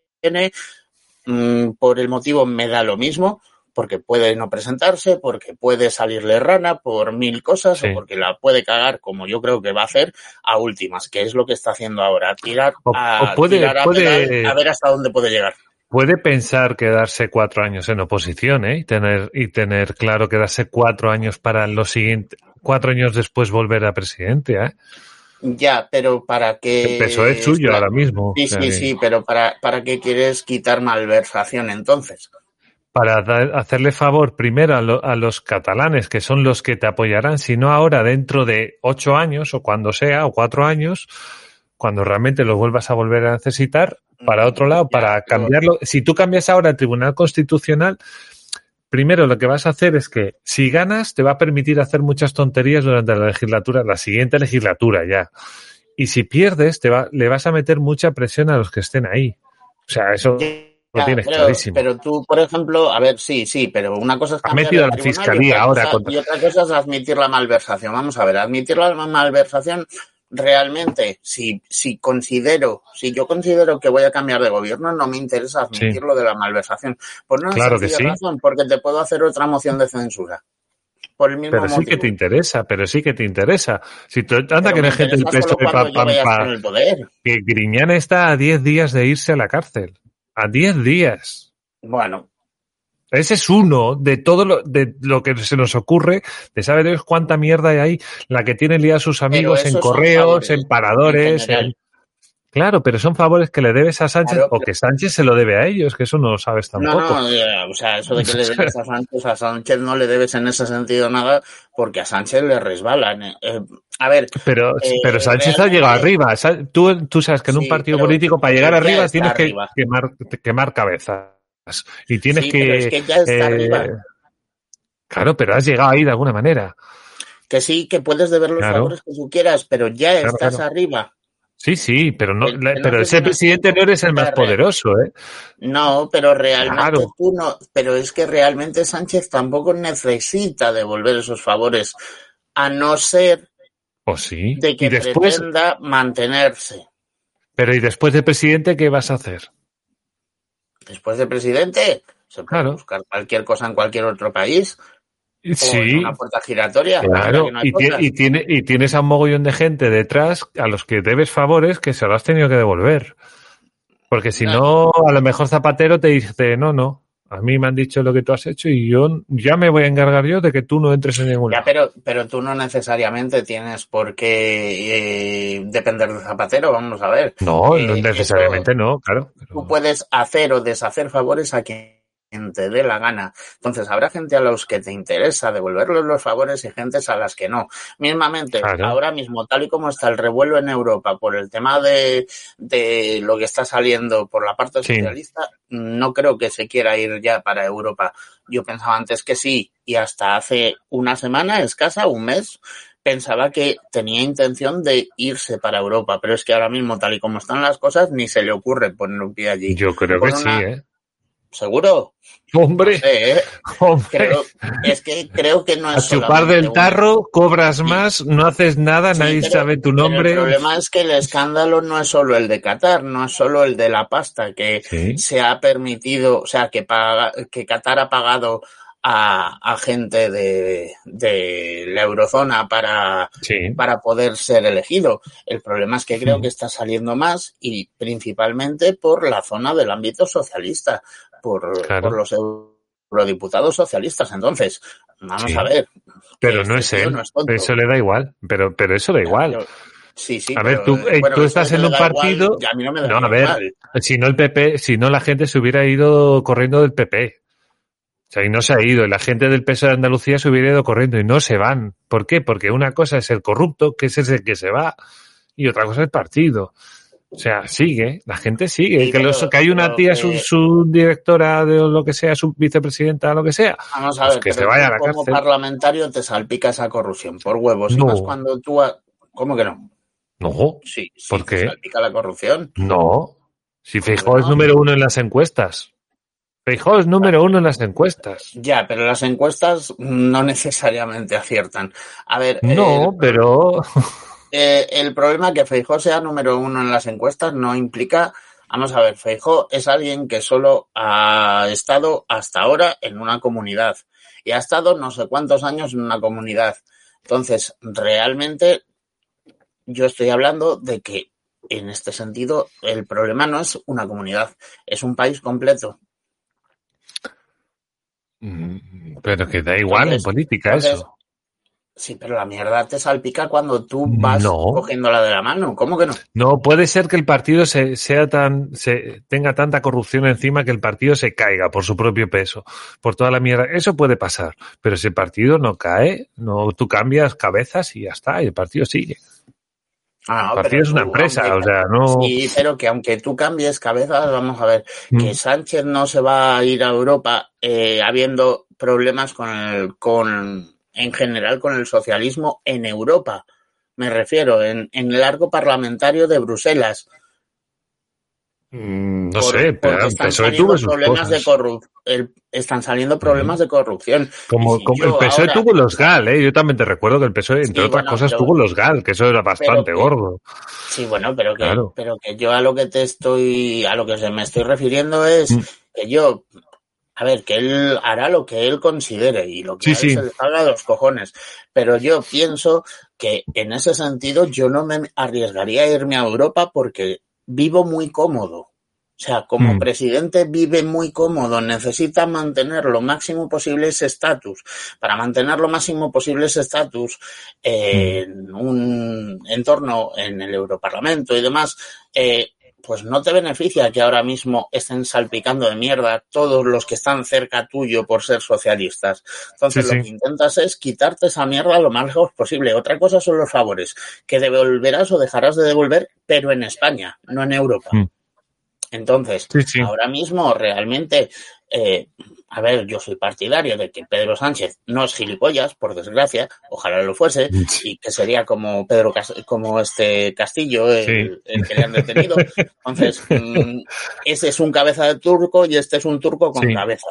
mm, por el motivo me da lo mismo porque puede no presentarse, porque puede salirle rana por mil cosas Sí. o porque la puede cagar como yo creo que va a hacer a últimas, que es lo que está haciendo ahora, tirar O- a, o puede- tirar a puede- pedal a ver hasta dónde puede llegar. Puede pensar quedarse cuatro años en oposición, ¿eh? Y tener, y tener claro quedarse cuatro años para los siguientes, cuatro años después volver a presidente, ¿eh? Ya, pero para qué... El PSOE es suyo ahora mismo. Sí, sí, sí, pero para, para qué quieres quitar malversación entonces. Para hacerle favor primero a, lo- a los catalanes, que son los que te apoyarán, si no ahora dentro de ocho años o cuando sea, o cuatro años, cuando realmente los vuelvas a volver a necesitar, para otro lado, Ya, para pero- cambiarlo. Si tú cambias ahora el Tribunal Constitucional, primero lo que vas a hacer es que si ganas te va a permitir hacer muchas tonterías durante la legislatura, la siguiente legislatura ya. Y si pierdes, te va, le vas a meter mucha presión a los que estén ahí. O sea, eso lo tienes pero, clarísimo. pero tú, por ejemplo, a ver, sí, sí, pero una cosa es Ha metido a la fiscalía y ahora cosa- contra- y otra cosa es admitir la malversación. Vamos a ver, admitir la malversación realmente, si, si considero, si yo considero que voy a cambiar de gobierno, no me interesa admitir Sí. lo de la malversación. Por una Claro que sí. razón, porque te puedo hacer otra moción de censura. Por el mismo Pero sí motivo. que te interesa, pero sí que te interesa. Si tú, anda que hay gente del PSOE que Griñán está a 10 días de irse a la cárcel. A 10 días. Bueno, Ese es uno de todo lo, de lo que se nos ocurre, de saber Dios cuánta mierda hay ahí, la que tienen liados sus amigos en correos, favores, en paradores, en general. en- Claro, pero son favores que le debes a Sánchez Claro, o que Sánchez se lo debe a ellos, que eso no lo sabes tampoco. No, no, eh, o sea, eso de que <laughs> le debes a Sánchez, a Sánchez no le debes en ese sentido nada, porque a Sánchez le resbalan. eh. Eh, a ver, Pero, Eh, pero Sánchez ha llegado arriba. Tú, tú sabes que en un Sí, partido político, para llegar arriba, tienes que quemar, quemar cabezas. Y tienes sí, que. pero es que ya está eh, arriba. Claro, pero has llegado ahí de alguna manera. Que sí, que puedes deber los Claro. favores que tú quieras, pero ya Claro, estás claro. arriba. Sí, sí, pero no, El- la- el pero no ese presidente no eres el más poderoso, ¿eh? No, pero realmente Claro. tú no, pero es que realmente Sánchez tampoco necesita devolver esos favores, a no ser ¿O sí? de que después, pretenda mantenerse. pero ¿y después de presidente qué vas a hacer? Después de presidente, se puede Claro. buscar cualquier cosa en cualquier otro país. O Sí, una puerta giratoria. claro. no y, tiene, y tienes a un mogollón de gente detrás a los que debes favores que se lo has tenido que devolver. Porque si no, a lo mejor Zapatero te dice, no, no, a mí me han dicho lo que tú has hecho y yo ya me voy a encargar yo de que tú no entres en ningún Ya, pero, pero tú no necesariamente tienes por qué eh, depender de Zapatero, vamos a ver. No, Eh, no necesariamente no, claro. pero- Tú puedes hacer o deshacer favores a quien te dé la gana. Entonces habrá gente a los que te interesa devolverles los favores y gentes a las que no. Mismamente, Claro. ahora mismo, tal y como está el revuelo en Europa por el tema de, de lo que está saliendo por la parte Sí. socialista, no creo que se quiera ir ya para Europa. Yo pensaba antes que sí, y hasta hace una semana escasa, un mes, pensaba que tenía intención de irse para Europa, pero es que ahora mismo, tal y como están las cosas, ni se le ocurre poner un pie allí. Yo creo que sí, ¿eh? ¿Seguro? Hombre, No sé, ¿eh? hombre. Creo, es que creo que no A es chupar solamente del un- tarro, cobras más, no haces nada, Sí, nadie pero- sabe tu nombre. el problema es que el escándalo no es solo el de Qatar, no es solo el de la pasta que Sí. se ha permitido, o sea, que paga, que Qatar ha pagado a, a gente de, de la eurozona para, Sí. para poder ser elegido. El problema es que creo que está saliendo más y principalmente por la zona del ámbito socialista, por, Claro. por los eurodiputados socialistas. Entonces, vamos Sí. a ver. Pero no este es él. no es tonto. Eso le da igual. Pero, pero eso da igual. Sí, sí. A ver, pero, tú- eh, bueno, tú eso estás de en un igual, partido- a mí no me da No, a ver. Si no el PP, si no la gente se hubiera ido corriendo del PP. O sea, y no se ha ido. Y la gente del PSOE de Andalucía se hubiera ido corriendo y no se van. ¿Por qué? Porque una cosa es el corrupto, que es el que se va, y otra cosa es el partido. O sea, sigue, la gente sigue. Sí, que, los- que hay una tía, que- su, su directora de lo que sea, su vicepresidenta, lo que sea. Vamos a Pues ver, que se vaya a la como cárcel. parlamentario te salpica esa corrupción por huevos. No. Y más cuando tú... ha- ¿Cómo que no? No, Sí, sí, ¿Por te qué? salpica la corrupción. no. Si Feijóo es no? número uno en las encuestas. Feijóo es número uno en las encuestas. Ya, pero las encuestas no necesariamente aciertan. A ver, No, el, pero eh, el problema que Feijó sea número uno en las encuestas no implica... Vamos a ver, Feijó es alguien que solo ha estado hasta ahora en una comunidad y ha estado no sé cuántos años en una comunidad. Entonces, realmente yo estoy hablando de que en este sentido el problema no es una comunidad, es un país completo. Mm, Pero que da igual en política entonces, eso. Sí, pero la mierda te salpica cuando tú vas No. cogiéndola de la mano. ¿Cómo que no? No puede ser que el partido se, sea tan, se, tenga tanta corrupción encima que el partido se caiga por su propio peso, por toda la mierda. Eso puede pasar. Pero si el partido no cae, no, tú cambias cabezas y ya está, y el partido sigue. Ah, no, El partido es una tú, empresa, aunque- o sea, no. Sí, pero que aunque tú cambies cabezas, vamos a ver, que Mm. Sánchez no se va a ir a Europa eh, habiendo problemas con el, con, en general con el socialismo en Europa. Me refiero, en, en el arco parlamentario de Bruselas. Mm, No Por- sé, pero el están PSOE saliendo problemas de corrupción. Están saliendo problemas de corrupción. Como, si como el PSOE ahora- tuvo los GAL, ¿eh? Yo también te recuerdo que el PSOE, entre Sí, otras bueno, cosas, pero- tuvo los GAL, que eso era bastante que- gordo. Sí, bueno, pero que, Claro. pero que yo a lo que te estoy, a lo que se me estoy refiriendo es Mm. que yo, a ver, que él hará lo que él considere y lo que Sí, a él sí. se le salga de los cojones. Pero yo pienso que en ese sentido yo no me arriesgaría a irme a Europa porque vivo muy cómodo. O sea, como Mm. presidente vive muy cómodo, necesita mantener lo máximo posible ese estatus. Para mantener lo máximo posible ese estatus eh, Mm. en un entorno en el Europarlamento y demás, eh, pues no te beneficia que ahora mismo estén salpicando de mierda todos los que están cerca tuyo por ser socialistas. Entonces Sí, lo sí. que intentas es quitarte esa mierda lo más lejos posible. Otra cosa son los favores, que devolverás o dejarás de devolver, pero en España, no en Europa. Mm. Entonces, Sí, ahora mismo realmente, eh, a ver, yo soy partidario de que Pedro Sánchez no es gilipollas, por desgracia, ojalá lo fuese, y que sería como Pedro Cas- como este Castillo, el, Sí. el que le han detenido. Entonces, mm, ese es un cabeza de turco y este es un turco con Sí. cabeza.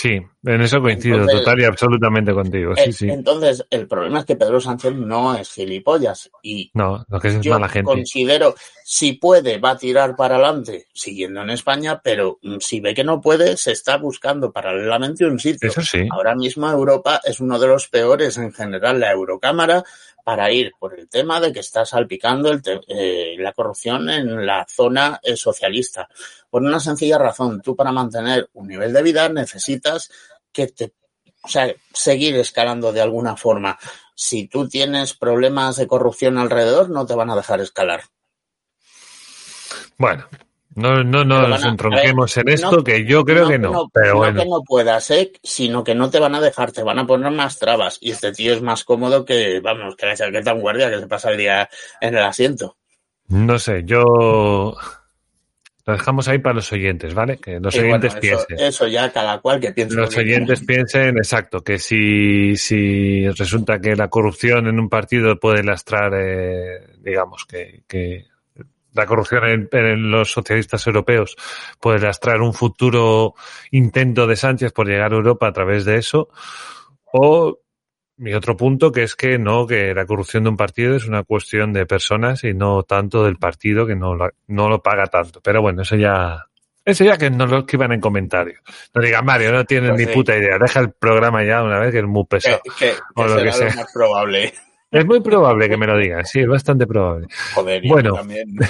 Sí, en eso coincido Entonces- total y absolutamente contigo. Sí, Eh, sí. Entonces, el problema es que Pedro Sánchez no es gilipollas y No, lo que es, es yo mala gente. considero, si puede, va a tirar para adelante siguiendo en España, pero mm, si ve que no puede, se está buscando paralelamente un sitio. Eso sí. Ahora mismo Europa es uno de los peores en general, la Eurocámara, para ir por el tema de que está salpicando eh, la corrupción en la zona eh, socialista. Por una sencilla razón, tú para mantener un nivel de vida necesitas que te, o sea, seguir escalando de alguna forma. Si tú tienes problemas de corrupción alrededor, no te van a dejar escalar. Bueno, no, no Pero nos entronquemos en esto, no- que yo creo que no. pero no bueno, que no puedas, ¿eh? sino que no te van a dejar, te van a poner más trabas. Y este tío es más cómodo que, vamos, que la chaqueta en guardia que se pasa el día en el asiento. no sé, yo lo dejamos ahí para los oyentes, ¿vale? Que los Y bueno, oyentes eso, piensen. eso ya cada cual que piense. lo Los oyentes quiera. piensen, exacto, que si, si resulta que la corrupción en un partido puede lastrar, eh, digamos, que, que la corrupción en, en los socialistas europeos puede lastrar un futuro intento de Sánchez por llegar a Europa a través de eso, o mi otro punto que es que no, que la corrupción de un partido es una cuestión de personas y no tanto del partido que no lo, no lo paga tanto. Pero bueno, eso ya, eso ya que nos lo escriban en comentarios. No digan, Mario, no tienes Pues ni sí. puta idea. Deja el programa ya una vez que es muy Que, pesado. que- O lo que lo sea. más probable. Es muy probable que me lo digan, sí, es bastante probable. Joder, y Bueno. también. <laughs>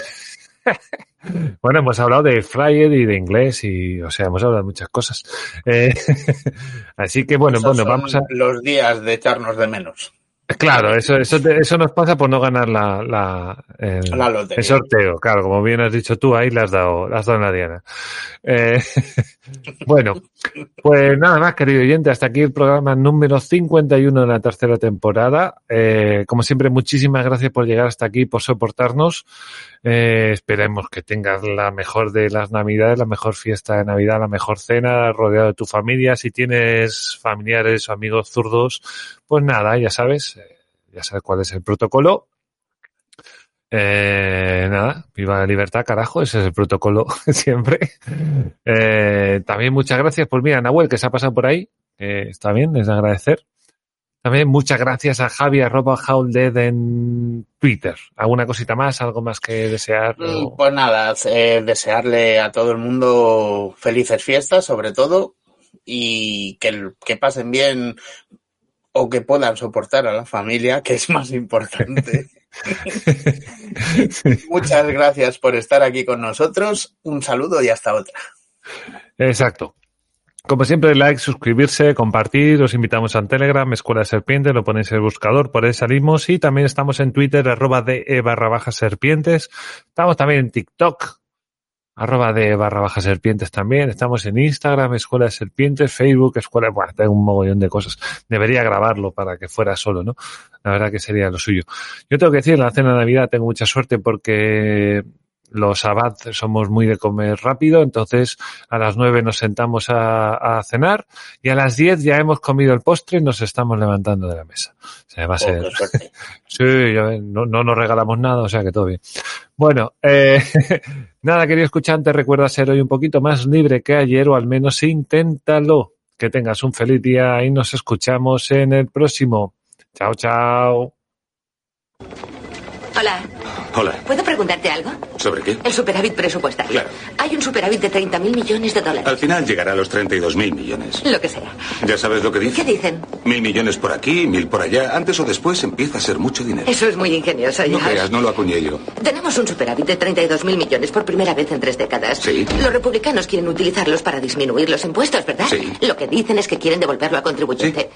Bueno, hemos hablado de Fryer y de inglés y, o sea, hemos hablado de muchas cosas. Eh, <laughs> así que bueno, Esos bueno, vamos a, los días de echarnos de menos. Claro, eso, eso, eso nos pasa por no ganar la, la, el, La lotería. el sorteo. Claro, como bien has dicho tú, ahí le has dado, has dado en la diana. Eh, <laughs> bueno, pues nada más, querido oyente, hasta aquí el programa número 51 de la tercera temporada. Eh, como siempre, muchísimas gracias por llegar hasta aquí, por soportarnos. Eh, esperemos que tengas la mejor de las navidades, la mejor fiesta de Navidad, la mejor cena, rodeado de tu familia. Si tienes familiares o amigos zurdos, pues nada, ya sabes, eh, ya sabes cuál es el protocolo. Eh, nada, viva la libertad, carajo, ese es el protocolo <laughs> siempre. Eh, también muchas gracias por mira, Nahuel, que se ha pasado por ahí, está bien, es de agradecer. También muchas gracias a Javi arroba Howldead en Twitter. ¿Alguna cosita más? ¿Algo más que desear? Mm, Pues nada, eh, desearle a todo el mundo felices fiestas, sobre todo, y que, que pasen bien o que puedan soportar a la familia, que es más importante. <laughs> Muchas gracias por estar aquí con nosotros. Un saludo y hasta otra. Exacto. Como siempre, like, suscribirse, compartir. Os invitamos a Telegram, Escuela de Serpientes, lo ponéis en el buscador, por ahí salimos. Y también estamos en Twitter, arroba de e barra baja serpientes. Estamos también en TikTok, arroba de barra baja serpientes también. Estamos en Instagram, Escuela de Serpientes, Facebook, Escuela, bueno, tengo un mogollón de cosas. Debería grabarlo para que fuera solo, ¿no? La verdad que sería lo suyo. Yo tengo que decir, en la cena de Navidad tengo mucha suerte porque los abad somos muy de comer rápido, entonces a las nueve nos sentamos a, a cenar y a las diez ya hemos comido el postre y nos estamos levantando de la mesa. O sea, va a Oh, ser... <laughs> Sí, no, no nos regalamos nada, o sea que todo bien. Bueno, eh, <laughs> nada, querido escuchante, recuerda ser hoy un poquito más libre que ayer o al menos inténtalo. Que tengas un feliz día y nos escuchamos en el próximo. Chao, chao. Hola, Hola. ¿puedo preguntarte algo? ¿Sobre qué? El superávit presupuestario. Claro. Hay un superávit de 30.000 millones de dólares. Al final llegará a los 32.000 millones. Lo que sea. ¿Ya sabes lo que ¿Qué dice? dicen? Mil millones por aquí, mil por allá. Antes o después empieza a ser mucho dinero. Eso es muy ingenioso, No ya. creas, no lo acuñé yo. Tenemos un superávit de 32.000 millones por primera vez en tres décadas. Sí. Los republicanos quieren utilizarlos para disminuir los impuestos, ¿verdad? Sí. Lo que dicen es que quieren devolverlo al contribuyente.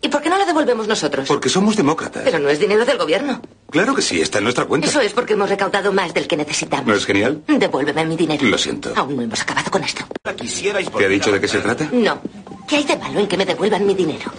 ¿Y por qué no lo devolvemos nosotros? Porque somos demócratas. Pero no es dinero del gobierno. Claro que sí, está en nuestra cuenta. Eso es porque hemos recaudado más del que necesitamos. ¿No es genial? Devuélveme mi dinero. Lo siento. Aún no hemos acabado con esto. ¿Te ha dicho de qué se trata? No. ¿Qué hay de malo en que me devuelvan mi dinero?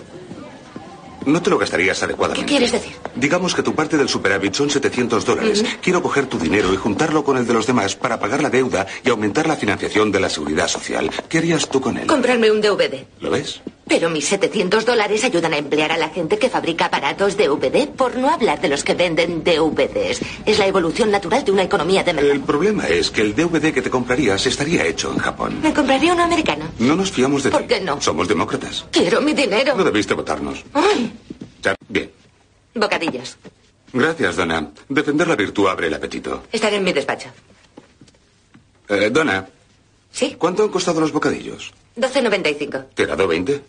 No te lo gastarías ¿Qué adecuadamente. quieres decir? Digamos que tu parte del superávit son 700 dólares. Quiero coger tu dinero y juntarlo con el de los demás para pagar la deuda y aumentar la financiación de la seguridad social. ¿Qué harías tú con él? Comprarme un DVD. ¿Lo ves? Pero mis 700 dólares ayudan a emplear a la gente que fabrica aparatos DVD, por no hablar de los que venden DVDs. Es la evolución natural de una economía de mercado. El problema es que el DVD que te comprarías estaría hecho en Japón. Me compraría uno americano. No nos fiamos de ¿Por ti. qué no? Somos demócratas. Quiero mi dinero. No debiste votarnos. Ay, Bien. bocadillos. Gracias, Donna. Defender la virtud abre el apetito. Estaré en mi despacho. Eh, Donna, ¿Sí? ¿cuánto han costado los bocadillos? 12.95. ¿Te he dado 20?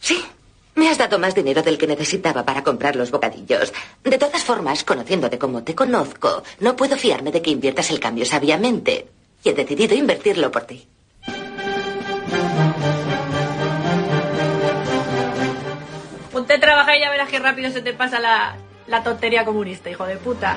Sí. Me has dado más dinero del que necesitaba para comprar los bocadillos. De todas formas, conociéndote como te conozco, no puedo fiarme de que inviertas el cambio sabiamente. Y he decidido invertirlo por ti. Ponte a trabajar y ya verás qué rápido se te pasa la, la tontería comunista, hijo de puta.